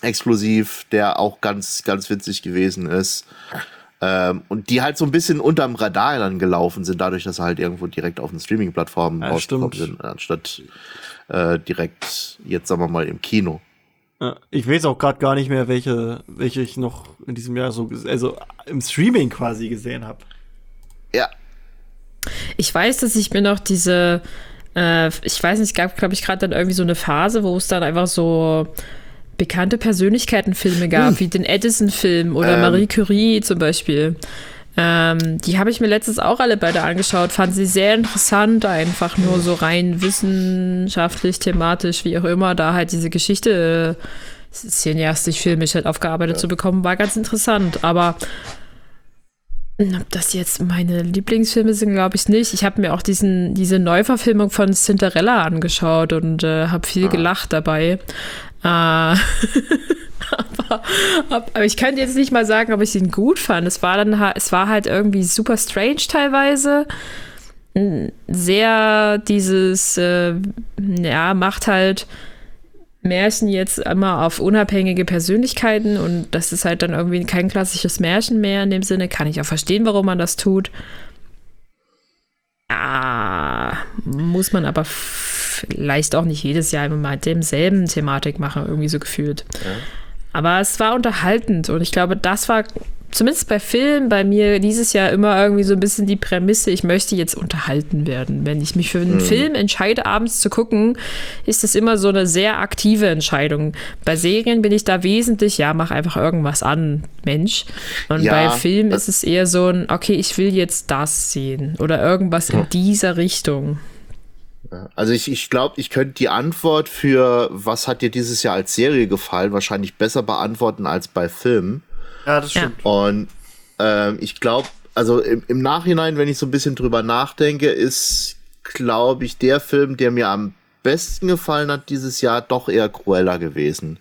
Exklusiv, der auch ganz, ganz witzig gewesen ist. Ähm, und die halt so ein bisschen unterm Radar dann gelaufen sind, dadurch, dass sie halt irgendwo direkt auf den Streaming-Plattformen Ja, rausgekommen sind, anstatt äh, direkt jetzt, sagen wir mal, im Kino. Ich weiß auch gerade gar nicht mehr, welche, welche ich noch in diesem Jahr so, also im Streaming quasi gesehen habe. Ja, Ich weiß, dass ich mir noch diese, äh, ich weiß nicht, es gab, glaube ich, gerade dann irgendwie so eine Phase, wo es dann einfach so bekannte Persönlichkeitenfilme gab, wie den Edison-Film oder Ähm. Marie Curie zum Beispiel. Ähm, die habe ich mir letztens auch alle beide angeschaut, fand sie sehr interessant, einfach nur so rein wissenschaftlich, thematisch, wie auch immer, da halt diese Geschichte äh, cineastisch, filmisch halt aufgearbeitet zu bekommen, war ganz interessant, aber ob das jetzt meine Lieblingsfilme sind, glaube ich nicht. Ich habe mir auch diesen, diese Neuverfilmung von Cinderella angeschaut und äh, habe viel gelacht dabei. Äh, [LAUGHS] aber, ab- aber ich könnte jetzt nicht mal sagen, ob ich ihn gut fand. Es war dann es war halt irgendwie super strange teilweise. Sehr dieses, äh, ja, macht halt Märchen jetzt immer auf unabhängige Persönlichkeiten und das ist halt dann irgendwie kein klassisches Märchen mehr in dem Sinne. Kann ich auch verstehen, warum man das tut. Ah, muss man aber vielleicht auch nicht jedes Jahr immer mit demselben Thematik machen, irgendwie so gefühlt. Aber es war unterhaltend und ich glaube, das war zumindest bei Filmen bei mir dieses Jahr immer irgendwie so ein bisschen die Prämisse, ich möchte jetzt unterhalten werden. Wenn ich mich für einen Film entscheide, abends zu gucken, ist das immer so eine sehr aktive Entscheidung. Bei Serien bin ich da wesentlich, ja, mach einfach irgendwas an, Mensch. Und Ja, bei Filmen ist es eher so ein, okay, ich will jetzt das sehen oder irgendwas in dieser Richtung. Also ich, ich glaube, ich könnte die Antwort für was hat dir dieses Jahr als Serie gefallen wahrscheinlich besser beantworten als bei Filmen. Ja, das stimmt. Und ähm, ich glaube, also im, im Nachhinein, wenn ich so ein bisschen drüber nachdenke, ist, glaube ich, der Film, der mir am besten gefallen hat dieses Jahr, doch eher Cruella gewesen.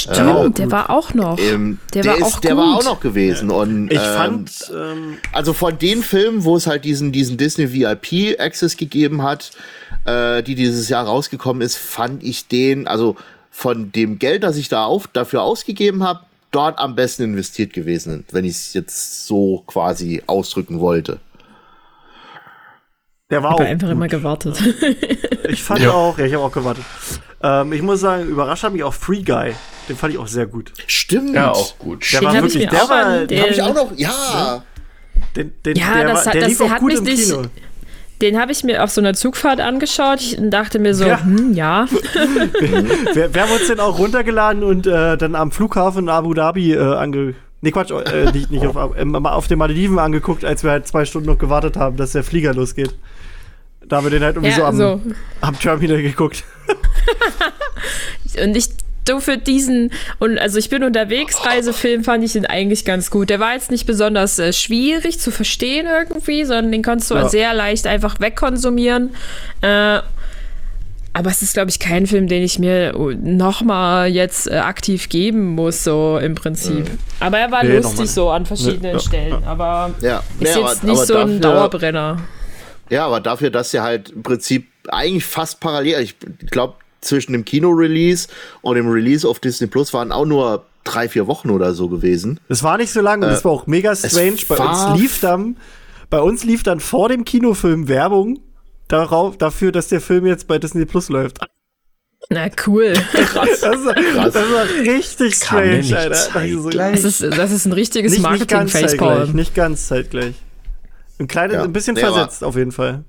Stimmt, der war auch noch. Ähm, Der der war ist, auch der war auch noch gewesen. Und, Ich ähm, fand, ähm, also von den Filmen, wo es halt diesen, diesen Disney VIP Access gegeben hat, äh, die dieses Jahr rausgekommen ist, fand ich den, also von dem Geld, das ich da auf, dafür ausgegeben habe, dort am besten investiert gewesen, wenn ich es jetzt so quasi ausdrücken wollte. Der war Ich auch. habe einfach gut. immer gewartet. Ich fand Ja. auch, ja, ich habe auch gewartet. Ähm, ich muss sagen, überrascht hat mich auch Free Guy. Den fand ich auch sehr gut. Stimmt. Ja, auch gut. Der Den war wirklich, der war, Den habe ich auch noch. Ja. den, den, Ja, der, das war, hat- der das- lief der auch hat gut mich im nicht- Kino. Den habe ich mir auf so einer Zugfahrt angeschaut ich, und dachte mir so, Ja. hm, ja. Wir, wir haben uns den auch runtergeladen und äh, dann am Flughafen in Abu Dhabi äh, ange... Nee, Quatsch, äh, nicht, nicht auf, [LAUGHS] äh, auf den Malediven angeguckt, als wir halt zwei Stunden noch gewartet haben, dass der Flieger losgeht. Da haben wir den halt irgendwie so, ja am, so. am Terminal geguckt. [LAUGHS] Und ich du für diesen und also ich bin unterwegs Reisefilm fand ich den eigentlich ganz gut. Der war jetzt nicht besonders äh, schwierig zu verstehen irgendwie, sondern den konntest du Ja. sehr leicht einfach wegkonsumieren. Äh, aber es ist glaube ich kein Film, den ich mir noch mal jetzt äh, aktiv geben muss so im Prinzip. Aber er war Nee, lustig so an verschiedenen ja, Stellen, aber Ja. ist Nee, jetzt aber- nicht aber so ein dafür- Dauerbrenner. Ja, aber dafür, dass sie halt im Prinzip eigentlich fast parallel, ich glaube, zwischen dem Kino-Release und dem Release auf Disney Plus waren auch nur drei, vier Wochen oder so gewesen. Das war nicht so lang und es war auch mega strange. Bei uns lief dann, bei uns lief dann vor dem Kinofilm Werbung darauf, dafür, dass der Film jetzt bei Disney Plus läuft. Na cool. [LAUGHS] Das, war- das war richtig strange, nicht Alter. Das ist, das ist ein richtiges nicht, nicht ganz zeitgleich. Marketing-Facepalm. Nicht ganz zeitgleich. Ein kleines, Ja. ein bisschen Nee, aber- versetzt auf jeden Fall.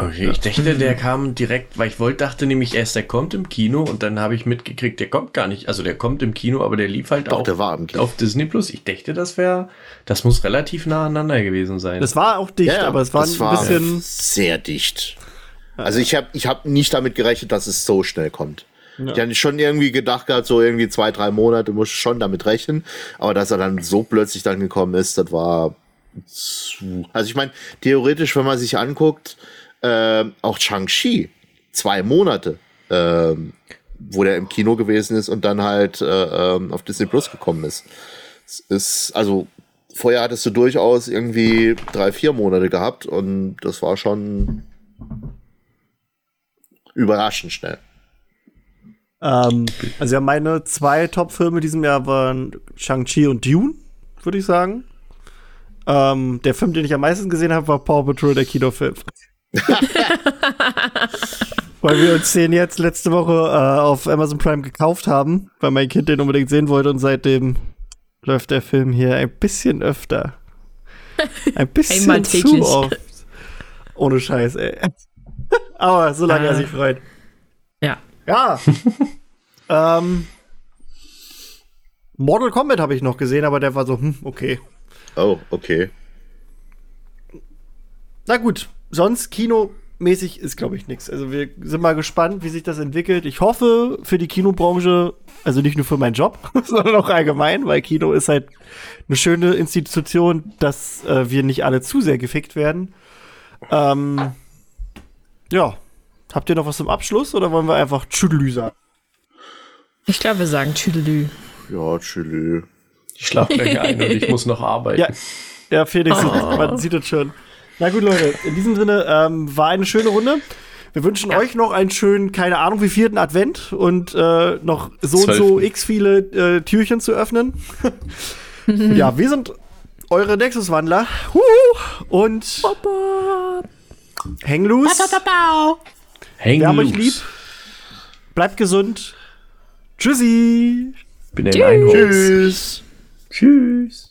Okay, ich dachte, der [LAUGHS] kam direkt, weil ich wollte, dachte nämlich erst, der kommt im Kino und dann habe ich mitgekriegt, der kommt gar nicht. Also der kommt im Kino, aber der lief halt Doch, auch der war im Kino. auf Disney Plus. Ich dachte, das wäre, das muss relativ nah aneinander gewesen sein. Das war auch dicht, Ja, aber es war ein bisschen. sehr dicht. Also ich habe ich hab nicht damit gerechnet, dass es so schnell kommt. Ich hatte schon irgendwie gedacht gehabt, so irgendwie zwei, drei Monate muss ich schon damit rechnen. Aber dass er dann so plötzlich dann gekommen ist, das war zu. Also ich meine, theoretisch, wenn man sich anguckt, ähm, auch Shang-Chi, zwei Monate, ähm, wo der im Kino gewesen ist und dann halt äh, ähm, auf Disney Plus gekommen ist. Es ist, also vorher hattest du durchaus irgendwie drei, vier Monate gehabt und das war schon überraschend schnell. Ähm, also ja, meine zwei Top-Filme diesem Jahr waren Shang-Chi und Dune, würde ich sagen. Ähm, der Film, den ich am meisten gesehen habe, war Paw Patrol, der Kinofilm. [LAUGHS] weil wir uns den jetzt letzte Woche äh, auf Amazon Prime gekauft haben, weil mein Kind den unbedingt sehen wollte und seitdem läuft der Film hier ein bisschen öfter. [LAUGHS] Ein bisschen zu oft. Ohne Scheiß, ey. [LAUGHS] Aber solange er Ah. sich freut. Ja. Ja. ähm, Mortal Kombat habe ich noch gesehen, aber der war so, hm, okay. Oh, okay. Na gut, sonst kinomäßig ist, glaube ich, nichts. Also wir sind mal gespannt, wie sich das entwickelt. Ich hoffe für die Kinobranche, also nicht nur für meinen Job, [LAUGHS] sondern auch allgemein, weil Kino ist halt eine schöne Institution, dass äh, wir nicht alle zu sehr gefickt werden. Ähm, ja. Habt ihr noch was zum Abschluss oder wollen wir einfach Tschüdelü sagen? Ich glaube, wir sagen Tüdelü. Ja, Chili. ich schlafe gleich ein und ich muss noch arbeiten. Ja, ja Felix, man sieht es schon. Na gut, Leute, in diesem Sinne ähm, war eine schöne Runde. Wir wünschen euch noch einen schönen, keine Ahnung, wie vierten Advent und äh, noch so und so x viele äh, Türchen zu öffnen. [LAUGHS] ja, wir sind eure Nexus-Wandler. Huhu. Und hängen loose. Hang Wir haben euch lieb. Bleibt gesund. Tschüssi. Bin ein Einhorn. Tschüss. Tschüss.